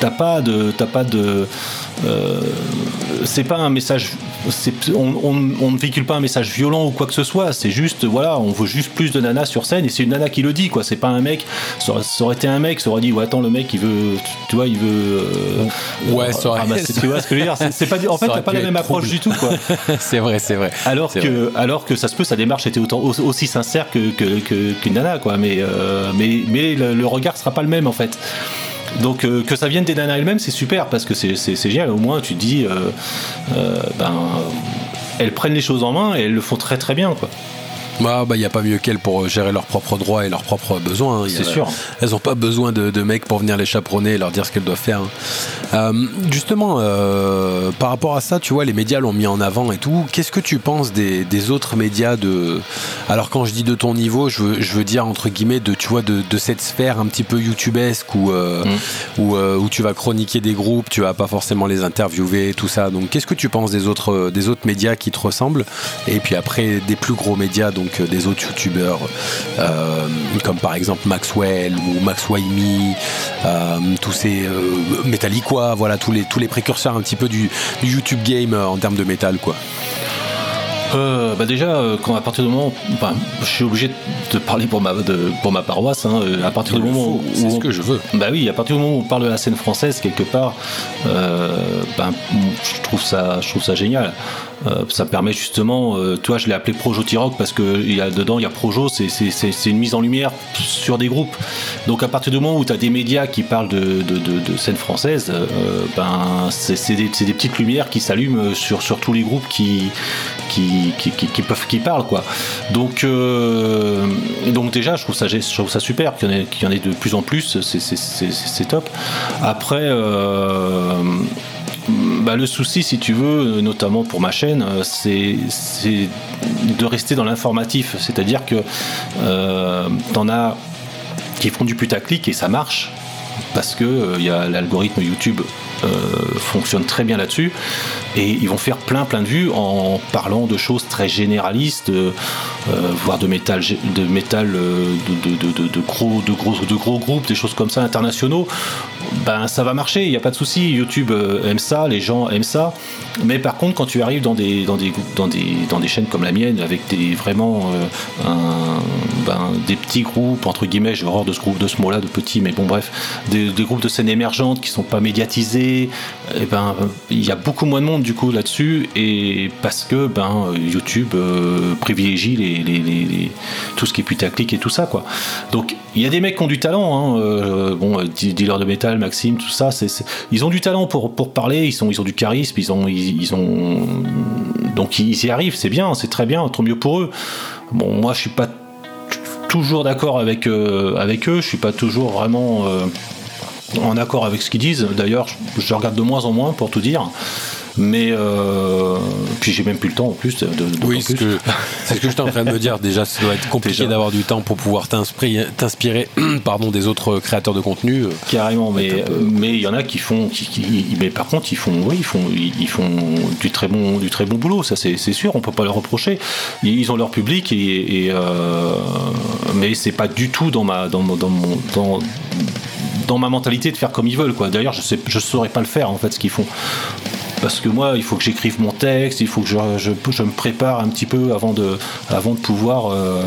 t'as pas de, t'as pas de, euh, c'est pas un message, on, on- on ne véhicule pas un message violent ou quoi que ce soit. C'est juste, voilà, on veut juste plus de nana sur scène et c'est une nana qui le dit, quoi. C'est pas un mec. Ça aurait, ça aurait été un mec, ça aurait dit, ouais, attends, le mec, il veut, tu vois, il veut. euh, Ouais, ça aurait- ramasser- tu vois ce que je veux dire C'est- pas, en fait, t'as pas la même approche du tout, quoi. c'est vrai, c'est vrai. Alors que, alors que ça se peut, sa démarche était autant, au- aussi sincère que, que- que- qu'une nana, quoi. Mais, euh, mais, mais le, le regard sera pas le même, en fait. Donc euh, que ça vienne des nanas elles-mêmes, c'est super parce que c'est, génial. Au moins, tu dis, euh, euh, ben, elles prennent les choses en main et elles le font très très bien, quoi. Bah, bah, y a pas mieux qu'elles pour gérer leurs propres droits et leurs propres besoins. hein. C'est sûr. Elles ont pas besoin de, de mecs pour venir les chaperonner et leur dire ce qu'elles doivent faire. hein. Euh, justement, euh, par rapport à ça, tu vois, les médias l'ont mis en avant et tout. Qu'est-ce que tu penses des, des autres médias de. Alors, quand je dis de ton niveau, je veux, je veux dire entre guillemets de, tu vois, de, de cette sphère un petit peu youtubesque où, euh, où, euh, où tu vas chroniquer des groupes, tu vas pas forcément les interviewer, tout ça. Donc, qu'est-ce que tu penses des autres, euh, des autres médias qui te ressemblent? Et puis après, des plus gros médias, donc euh, des autres youtubeurs, euh, comme par exemple Maxwell ou Max Waimi, euh, tous ces Metallica, voilà, tous les, tous les précurseurs un petit peu du, du YouTube game en termes de métal, quoi. Euh, bah déjà, euh, quand à partir du moment, enfin, je suis obligé de parler pour ma, de, pour ma paroisse. hein, euh, à partir du moment où, C'est ce que je veux. Bah oui, à partir du moment où on parle de la scène française quelque part, euh, ben, je trouve ça, je trouve ça génial. Euh, ça permet justement, euh, tu vois, je l'ai appelé Projo T-Rock parce que y a dedans, il y a Projo, c'est- une mise en lumière sur des groupes. Donc à partir du moment où tu as des médias qui parlent de, de, de- de scène française, euh, ben c'est des, des petites lumières qui s'allument sur, sur tous les groupes qui qui, qui, peuvent qui parlent quoi. Donc euh, donc déjà, je trouve ça, je trouve ça super qu'il y en ait, qu'il y en ait de plus en plus, c'est- top. Après. euh, bah, le souci, si tu veux, notamment pour ma chaîne, euh, c'est c'est de rester dans l'informatif. C'est-à-dire que euh, t'en as qui font du putaclic et ça marche parce que il y a l'algorithme YouTube fonctionne très bien là-dessus et ils vont faire plein plein de vues en parlant de choses très généralistes, euh, euh, voire de métal, de métal, euh, de- de gros, de gros, de gros groupes, des choses comme ça internationaux. Ben ça va marcher, il n'y a pas de souci. YouTube euh, aime ça, les gens aiment ça. Mais par contre, quand tu arrives dans des dans des dans dans des chaînes comme la mienne, avec des vraiment euh, ben, des petits groupes entre guillemets, j'ai horreur de ce groupe de ce mot-là, de petits, mais bon bref, des, groupes de scènes émergentes qui sont pas médiatisés, et ben il y a beaucoup moins de monde du coup là-dessus, et parce que ben YouTube euh, privilégie les, tout ce qui est putaclic et tout ça quoi. Donc il y a des mecs qui ont du talent, hein, euh, bon, de métal, Maxime, tout ça, ils ont du talent pour, parler, ils, sont, ils ont du charisme, ils ont, ils, donc ils y arrivent, c'est bien, c'est très bien, trop mieux pour eux. Moi je suis pas toujours d'accord avec, euh, eux, je suis pas toujours vraiment euh, en accord avec ce qu'ils disent. D'ailleurs, je regarde de moins en moins pour tout dire. Mais euh, puis j'ai même plus le temps en plus de. Oui, c'est ce ce que j'étais en train de me dire. Déjà, ça doit être compliqué d'avoir du temps pour pouvoir t'inspirer, pardon, des autres créateurs de contenu. euh. Carrément, mais mais il y en a qui font, qui, qui- mais par contre ils font, oui, ils font, ils, font du très bon, du très bon boulot. Ça c'est sûr, on peut pas leur reprocher. Ils ont leur public et, et, euh, mais c'est pas du tout dans ma dans mon- dans mon dans dans ma mentalité de faire comme ils veulent quoi. D'ailleurs, je sais, je saurais pas le faire en fait ce qu'ils font. Parce que moi, il faut que j'écrive mon texte, il faut que je, me prépare un petit peu avant de, pouvoir euh,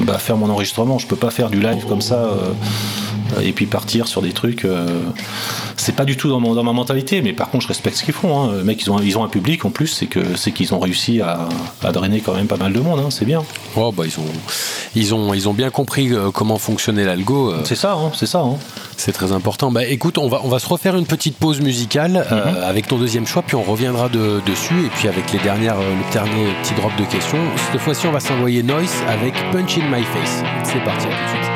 bah, faire mon enregistrement. Je peux pas faire du live comme ça euh, et puis partir sur des trucs. euh, c'est pas du tout dans, mon- dans ma mentalité, mais par contre, je respecte ce qu'ils font. Hein. Les mecs, ils ont, ils ont un public en plus, c'est que c'est qu'ils ont réussi à, à drainer quand même pas mal de monde. hein. C'est bien. Oh, bah, ils, ont, ils, ont, ils ont bien compris euh, comment fonctionnait l'algo. euh, C'est ça, hein, c'est ça. hein. C'est très important. Bah écoute, on va, on va se refaire une petite pause musicale euh, Mhm. avec ton deuxième choix, puis on reviendra de- dessus. Et puis avec les dernières, le dernier petit drop de questions. Cette fois-ci, on va s'envoyer Noise avec Punch in My Face. C'est parti, à tout de suite.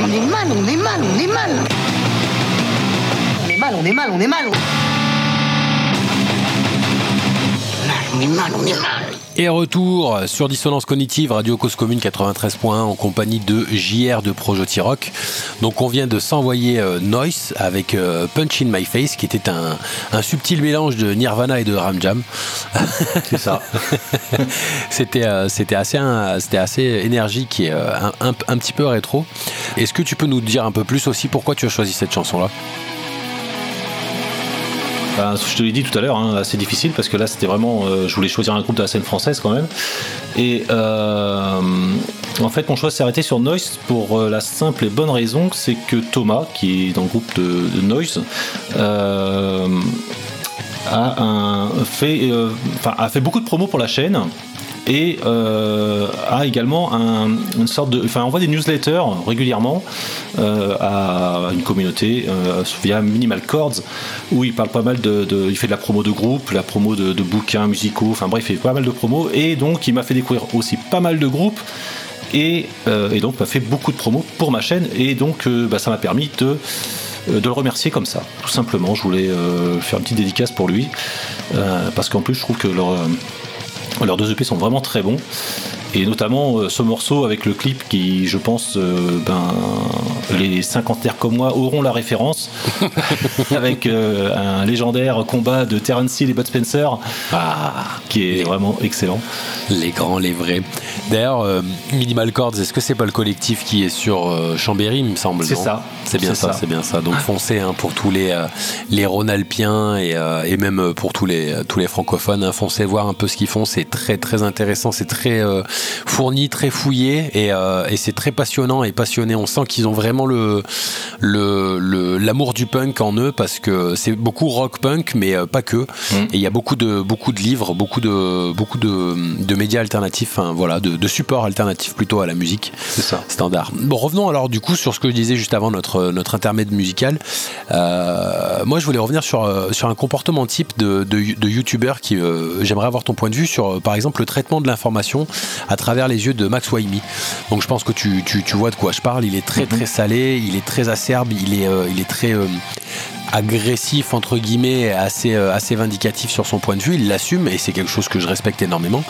on est mal, on est mal. On est mal, on est mal, on est mal. On est mal, on est mal, on est mal. Et retour sur Dissonance Cognitive, Radio Cause Commune 93.1 en compagnie de JR de Projoti Rock. Donc on vient de s'envoyer euh, Noise avec euh, Punch in My Face qui était un, un subtil mélange de Nirvana et de Ram Jam. C'est ça. c'était euh, c'était assez un- c'était assez énergique et un, un- un petit peu rétro. Est-ce que tu peux nous dire un peu plus aussi pourquoi tu as choisi cette chanson là Ben, je te l'ai dit tout à l'heure, hein, assez difficile parce que là c'était vraiment, euh, je voulais choisir un groupe de la scène française quand même. Et euh, en fait mon choix s'est arrêté sur Noise pour euh, la simple et bonne raison, c'est que Thomas, qui est dans le groupe de, Noise, euh, a, un- fait, a fait beaucoup de promos pour la chaîne et euh, a également un- une sorte de, enfin envoie des newsletters régulièrement euh, à une communauté euh, via Minimal Chords où il parle pas mal de, il fait de la promo de groupe, la promo de, bouquins musicaux, enfin bref, il fait pas mal de promos et donc il m'a fait découvrir aussi pas mal de groupes et, euh, et donc m'a fait beaucoup de promos pour ma chaîne et donc bah, ça m'a permis de de le remercier comme ça, tout simplement. Je voulais faire une petite dédicace pour lui, parce qu'en plus je trouve que leur, leurs deux EP sont vraiment très bons. Et notamment euh, ce morceau avec le clip qui, je pense, euh, ben, les cinquantaires comme moi auront la référence, avec euh, un légendaire combat de Terence Hill et Bud Spencer, qui est vraiment excellent. Les grands, les vrais. D'ailleurs, euh, Minimal Chords, est-ce que c'est pas le collectif qui est sur euh, Chambéry, il me semble C'est ça. C'est bien ça, ça. c'est bien ça. Donc foncez hein, pour tous les les Rhône-Alpiens et, et même pour tous les tous les francophones. hein, foncez voir un peu ce qu'ils font. C'est très très intéressant. C'est très fourni, très fouillé et, euh, et c'est très passionnant et passionné. On sent qu'ils ont vraiment le l'amour du punk en eux parce que c'est beaucoup rock punk, mais euh, pas que. Et il y a beaucoup de beaucoup de livres, beaucoup de beaucoup de, de médias alternatifs, hein, voilà, de, de supports alternatifs plutôt à la musique C'est ça. standard. Bon, revenons alors du coup sur ce que je disais juste avant notre, notre intermède musical. Euh, moi, je voulais revenir sur, sur un comportement type de, de, qui, euh, j'aimerais avoir ton point de vue sur, par exemple, le traitement de l'information à travers les yeux de Max Waimi. Donc, je pense que tu, tu, tu vois de quoi je parle. Il est très, très salé, il est très acerbe, il est, euh, il est très. Agressif entre guillemets assez euh, assez vindicatif sur son point de vue. Il l'assume et c'est quelque chose que je respecte énormément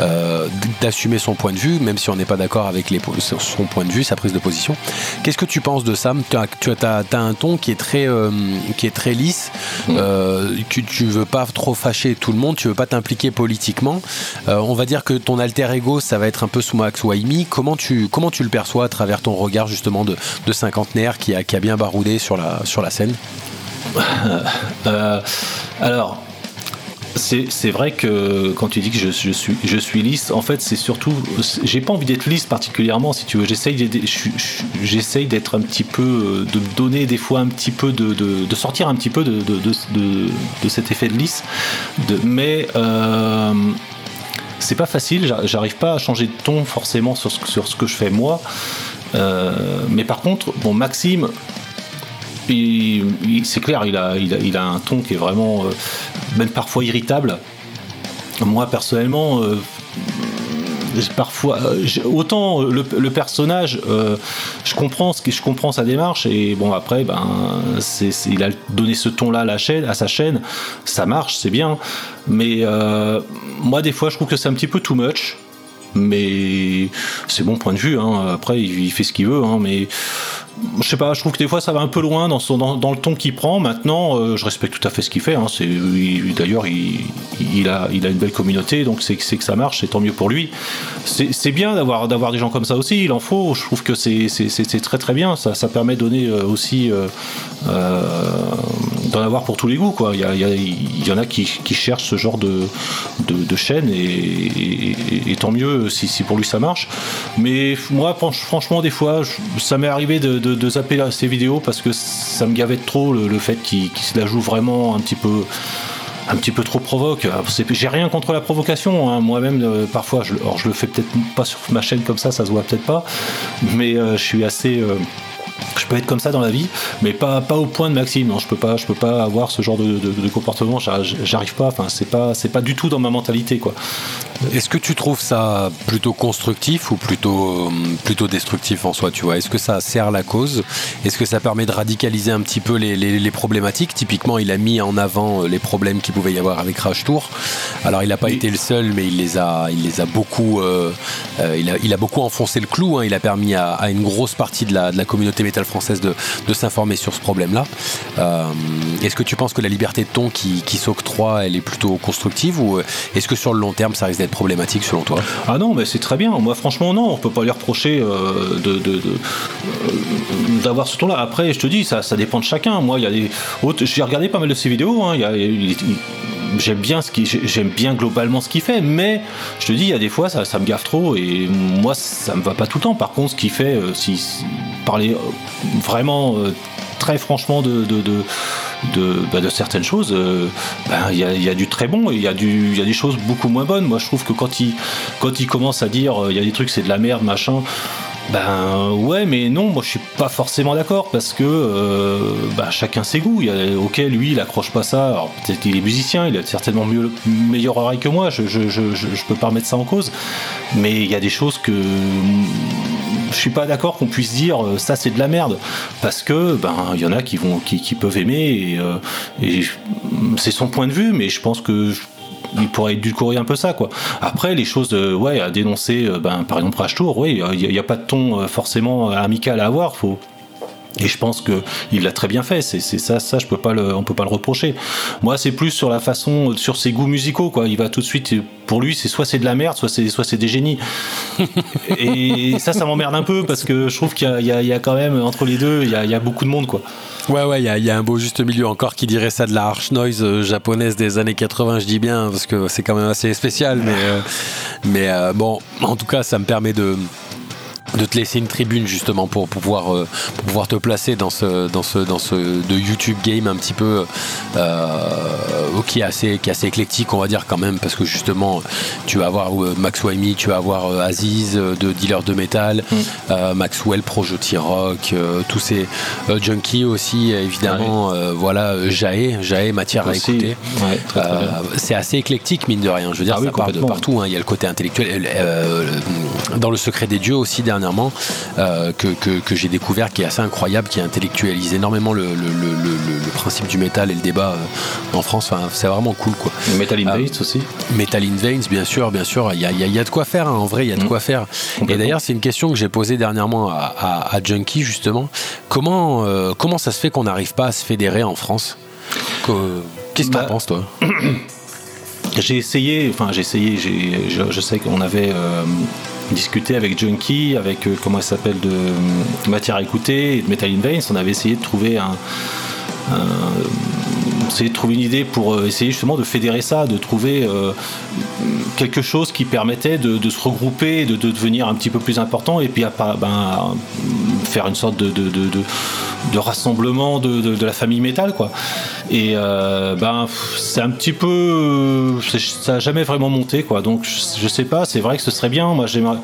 euh, d'assumer son point de vue même si on n'est pas d'accord avec les, son point de vue sa prise de position. Qu'est-ce que tu penses de ça? Tu as, tu as, t'as un ton qui est très euh, qui est très lisse euh, tu, tu veux pas trop fâcher tout le monde tu veux pas t'impliquer politiquement. On va dire que ton alter ego ça va être un peu Max Waimi comment tu comment tu le perçois à travers ton regard justement de, de cinquantenaire qui a, qui a bien baroudé sur la sur la scène? Euh, alors, c'est vrai que quand tu dis que je, suis, je suis lisse, en fait, c'est surtout. J'ai pas envie d'être lisse particulièrement, si tu veux. J'essaye d'être un petit peu. euh, de donner des fois un petit peu. de, de, sortir un petit peu de, de, cet effet de lisse. Mais. euh, c'est pas facile, j'a- j'arrive pas à changer de ton forcément sur ce, sur ce que je fais moi. Euh, mais par contre, bon, Maxime, c'est clair, il a, un ton qui est vraiment, euh, même parfois irritable. Moi, personnellement, euh, parfois, euh, autant le, personnage, je comprends ce que je comprends sa démarche et bon après, ben, il a donné ce ton-là à la chaîne, à sa chaîne, ça marche, c'est bien. Mais moi, des fois, je trouve que c'est un petit peu too much. Mais c'est mon point de vue. hein. Après, il, il fait ce qu'il veut. hein. Mais je sais pas, je trouve que des fois ça va un peu loin dans, le ton qu'il prend. Maintenant, euh, je respecte tout à fait ce qu'il fait. hein. D'ailleurs, il, a, une belle communauté, donc c'est que ça marche, c'est tant mieux pour lui. C'est bien d'avoir des gens comme ça aussi, il en faut. Je trouve que c'est très très bien. Ça, permet de donner euh, aussi. euh, d'en avoir pour tous les goûts. Quoi. Il, y a- il y en a qui, qui cherchent ce genre de, de, chaîne et, tant mieux si, si pour lui ça marche. Mais moi, franch- franchement, des fois, ça m'est arrivé de, de, zapper ces vidéos parce que ça me gavait trop le, fait qu'il se la joue vraiment un petit peu un petit peu trop provoque. J'ai rien contre la provocation. hein. Moi-même, euh, parfois, je, alors, je le fais peut-être pas sur ma chaîne comme ça, ça se voit peut-être pas, mais euh, je suis assez. euh, je peux être comme ça dans la vie, mais pas, au point de Maxime. Non, je peux pas, peux pas avoir ce genre de, de- de comportement. J'ar- J'arrive pas. Enfin, c'est pas, c'est pas du tout dans ma mentalité, quoi. Est-ce que tu trouves ça plutôt constructif ou plutôt, euh, plutôt destructif en soi, tu vois? Est-ce que ça sert la cause? Est-ce que ça permet de radicaliser un petit peu les, les- les problématiques? Typiquement, il a mis en avant euh, les problèmes qu'il pouvait y avoir avec Crash Tour. Alors, il n'a pas Oui. été le seul, mais il les a, il les a beaucoup, euh, euh, il, a, il a beaucoup enfoncé le clou. hein. Il a permis à, à une grosse partie de la, de la communauté métal française de, de s'informer sur ce problème-là. Euh, est-ce que tu penses que la liberté de ton qui, qui s'octroie, elle est plutôt constructive ou est-ce que sur le long terme, ça risque d'être problématique selon toi? Ah non, mais c'est très bien. Moi, franchement, non, on peut pas lui reprocher euh, de, euh, d'avoir ce ton-là. Après, je te dis, ça, ça dépend de chacun. Moi, il y a des autres. J'ai regardé pas mal de ses vidéos. hein. J'aime bien ce qui, j'aime bien globalement ce qu'il fait, mais je te dis, il y a des fois, ça, me gaffe trop et moi, ça me va pas tout le temps. Par contre, ce qu'il fait, euh, si, parler vraiment très franchement de, de, bah, de certaines choses, euh, ben, il y, y a du très bon il y, y a des choses beaucoup moins bonnes. Moi, je trouve que quand il, quand il commence à dire euh, il y a des trucs, c'est de la merde, machin. Ben ouais, mais non, moi je suis pas forcément d'accord parce que euh, ben, chacun ses goûts. Il a, ok, lui il accroche pas ça. Peut-être qu'il est musicien, il a certainement mieux, meilleure oreille que moi. Je, je, je, je, je peux pas remettre ça en cause. Mais il y a des choses que je suis pas d'accord qu'on puisse dire euh, ça c'est de la merde parce que ben il y en a qui vont peuvent aimer et, euh, c'est son point de vue mais je pense que il pourrait édulcorer un peu ça quoi. Après les choses ouais à dénoncer euh, ben par exemple Crash Tour, oui il n'y a, pas de ton forcément amical à avoir, faut et je pense que il l'a très bien fait. C'est ça, ça je peux pas le, on peut pas le reprocher. Moi, c'est plus sur la façon, sur ses goûts musicaux, quoi. Il va tout de suite, pour lui, c'est soit c'est de la merde, soit c'est soit c'est des génies. Et ça, ça m'emmerde un peu parce que je trouve qu'il y a, y y quand même entre les deux, il y a, il y a beaucoup de monde, quoi. Ouais, ouais, il y, a- il y a un beau juste milieu encore qui dirait ça de la harsh noise euh, japonaise des années 80, je dis bien, parce que c'est quand même assez spécial, mais, euh, mais euh, bon, en tout cas, ça me permet de de te laisser une tribune justement pour pouvoir euh, pour pouvoir te placer dans ce dans ce dans ce de YouTube game un petit peu euh, qui est assez qui est assez éclectique on va dire quand même parce que justement tu vas avoir euh, Max Waimi tu vas avoir euh, Aziz euh, de dealer de métal euh, Maxwell Projoti Rock euh, tous ces euh, junkies aussi évidemment euh, voilà euh, Jaé Jaé matière Aussi. à écouter. Ouais, Euh, c'est assez éclectique mine de rien. Je veux dire Ah oui, ça part de partout hein. il y a le côté intellectuel euh, dans le secret des dieux aussi dernièrement euh, que, que, que j'ai découvert qui est assez incroyable qui intellectualise énormément le, le, le, le- le principe du métal et le débat euh, en France enfin, c'est vraiment cool quoi Metal Ah. Invades aussi. Metal in Veins, bien sûr, bien sûr. Il y a, y a- y a de quoi faire, hein. en vrai, il y a de Mhm. quoi faire. Et d'ailleurs, c'est une question que j'ai posée dernièrement à, à, à Junkie, justement. Comment, euh, comment ça se fait qu'on n'arrive pas à se fédérer en France? Que- Qu'est-ce que Bah, t'en penses, toi? J'ai essayé, enfin j'ai essayé, j'ai- je, je sais qu'on avait euh, discuté avec Junkie, avec euh, comment elle s'appelle de euh, Matière à écouter de Metal in on avait essayé de trouver un- essayer de trouver une idée pour euh, essayer justement de fédérer ça, de trouver euh, quelque chose qui permettait de, se regrouper, de, de devenir un petit peu plus important et puis à pas ben, faire une sorte de, de, rassemblement de, la famille métal quoi. Et euh, ben c'est un petit peu ça a jamais vraiment monté quoi. Donc je, je sais pas, c'est vrai que ce serait bien. Moi j'aimerais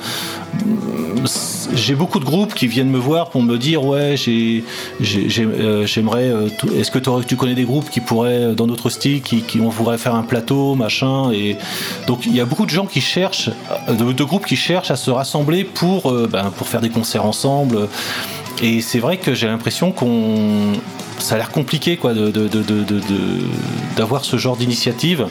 j'ai beaucoup de groupes qui viennent me voir pour me dire ouais j'ai j'ai- j'ai- j'aimerais est-ce que tu connais des groupes qui pourraient euh, dans notre style qui, on voudrait faire un plateau machin et donc il y a beaucoup de gens qui cherchent euh, de, groupes qui cherchent à se rassembler pour euh, ben, pour faire des concerts ensemble. Et c'est vrai que j'ai l'impression qu'on ça a l'air compliqué quoi de de- d'avoir ce genre d'initiative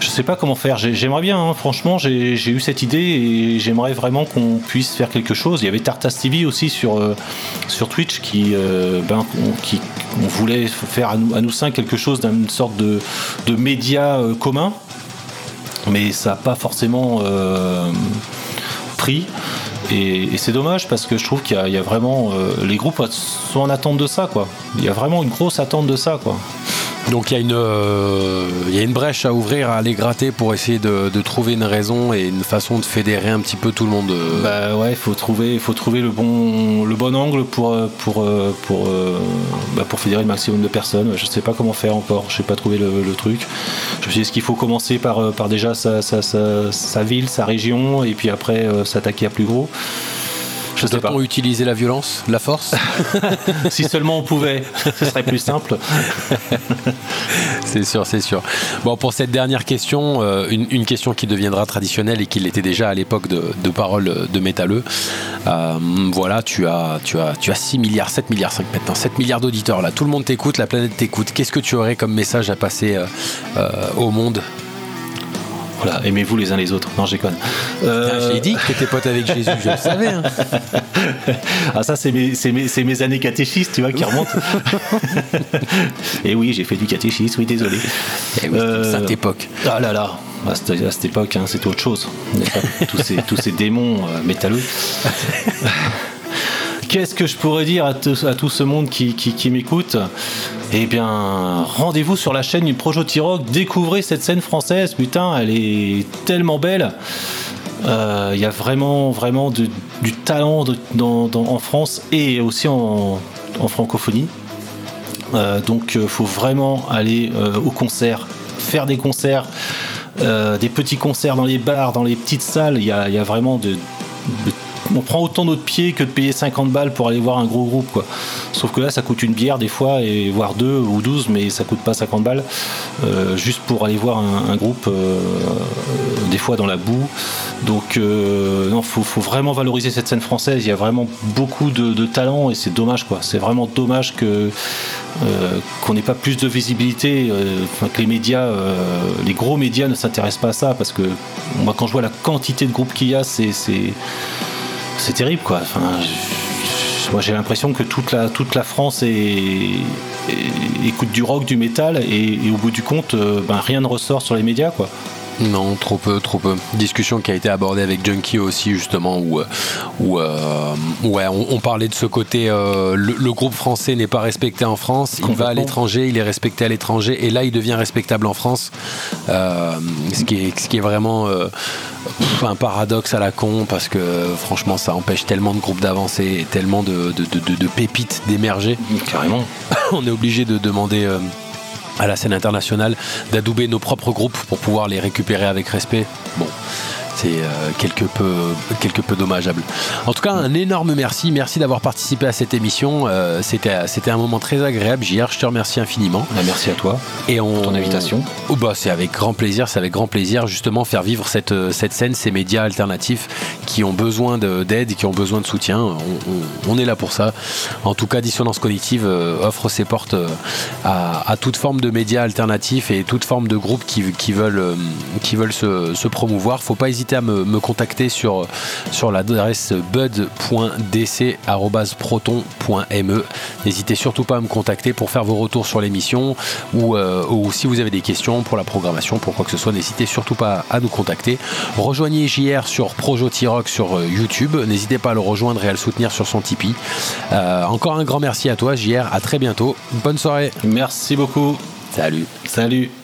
je sais pas comment faire. J'ai- J'aimerais bien, hein. franchement, j'ai eu cette idée et j'aimerais vraiment qu'on puisse faire quelque chose. Il y avait Tartas TV aussi sur, euh, sur Twitch qui, euh, ben, qui, on voulait faire à nous, cinq quelque chose d'une sorte de, de média euh, commun, mais ça n'a pas forcément pris. Et, c'est dommage parce que je trouve qu'il y, y a vraiment. les groupes sont en attente de ça, quoi. Il y a vraiment une grosse attente de ça, quoi. Donc il y, a une, euh, il y a une brèche à ouvrir, à aller gratter pour essayer de, de trouver une raison et une façon de fédérer un petit peu tout le monde. euh. Bah ouais, faut trouver, faut trouver le bon, le bon angle pour euh, pour pour bah, pour fédérer le maximum de personnes. Je sais pas comment faire encore. Je sais pas trouver le, le truc. Je me suis dit est-ce qu'il faut commencer par par déjà sa, sa, sa, sa ville, sa région, et puis après euh, s'attaquer à plus gros. Je sais pas. Utiliser la violence, la force si seulement on pouvait, ce serait plus simple. C'est sûr, c'est sûr. Bon, pour cette dernière question, euh, une, question qui deviendra traditionnelle et qui l'était déjà à l'époque de, de Parole de Métalleux. Euh, voilà, tu as, tu, as, tu as 6 milliards, 7 milliards 5 maintenant, 7 milliards d'auditeurs là. Tout le monde t'écoute, la planète t'écoute. Qu'est-ce que tu aurais comme message à passer euh, au monde? Voilà, aimez-vous les uns les autres. Non, je déconne. Euh, Ah, J'ai dit que t'étais pote avec Jésus, je le savais. hein. ah ça c'est mes, années catéchistes, tu vois, qui remontent. Et oui, j'ai fait du catéchisme, oui, désolé. Eh oui, Euh, Cette époque. Ah là là, à cette, à cette époque, hein, c'était autre chose. Ces, tous ces démons euh, métalleux. Qu'est-ce que je pourrais dire à, tout- ce monde qui, m'écoute? Eh bien, rendez-vous sur la chaîne du Projo T-Rock, découvrez cette scène française, putain, elle est tellement belle. Euh, Il y a vraiment, vraiment du talent de- en France et aussi en, francophonie. Euh, donc, il faut vraiment aller euh, au concert, faire des concerts, euh, des petits concerts dans les bars, dans les petites salles. Il y a, il y a vraiment de, de- On prend autant notre pied que de payer 50 balles pour aller voir un gros groupe. Quoi. Sauf que là, ça coûte une bière des fois, et voire deux ou 12, mais ça coûte pas 50 balles. euh, juste pour aller voir un, groupe, euh, des fois dans la boue. Donc, euh, non, faut, vraiment valoriser cette scène française. Il y a vraiment beaucoup de, talent et c'est dommage, quoi. C'est vraiment dommage que euh, qu'on n'ait pas plus de visibilité, que les médias, les gros médias ne s'intéressent pas à ça, parce que moi, quand je vois la quantité de groupes qu'il y a, c'est c'est terrible, quoi. Enfin, moi, j'ai l'impression que toute la France écoute du rock, du métal, et, et au bout du compte, euh, ben, rien ne ressort sur les médias, quoi. Non, trop peu, trop peu. Discussion qui a été abordée avec Junkie aussi, justement, où, euh, où euh, ouais, on, on parlait de ce côté, euh, le, le groupe français n'est pas respecté en France, il va à l'étranger, il est respecté à l'étranger, et là, il devient respectable en France. Euh, ce, qui est, ce qui est vraiment un paradoxe à la con, parce que franchement, ça empêche tellement de groupes d'avancer, et tellement de, de- de- de- de pépites d'émerger. Carrément. on est obligé de demander à la scène internationale d'adouber nos propres groupes pour pouvoir les récupérer avec respect. Bon. C'est euh, quelque, peu, quelque peu dommageable. En tout cas, un énorme merci. Merci d'avoir participé à cette émission. Euh, C'était c'était un moment très agréable, JR. Je te remercie infiniment. Ben, merci à toi. Et on... ton invitation. Oh, bah, c'est avec grand plaisir, c'est avec grand plaisir justement faire vivre cette, euh, cette scène, ces médias alternatifs qui ont besoin de- d'aide, qui ont besoin de soutien. On, on- on est là pour ça. En tout cas, Dissonance Cognitive offre ses portes à, à toute forme de médias alternatifs et toute forme de groupes qui, qui veulent, qui veulent se, se promouvoir. Faut pas hésiter à me, me contacter sur, sur l'adresse bud.dc.proton.me. N'hésitez surtout pas à me contacter pour faire vos retours sur l'émission ou, euh, ou si vous avez des questions pour la programmation, pour quoi que ce soit, n'hésitez surtout pas à nous contacter. Rejoignez JR sur Projo T-Rock sur euh, YouTube. N'hésitez pas à le rejoindre et à le soutenir sur son Tipeee. Euh, encore un grand merci à toi, JR. À très bientôt. Bonne soirée. Merci beaucoup. Salut. Salut.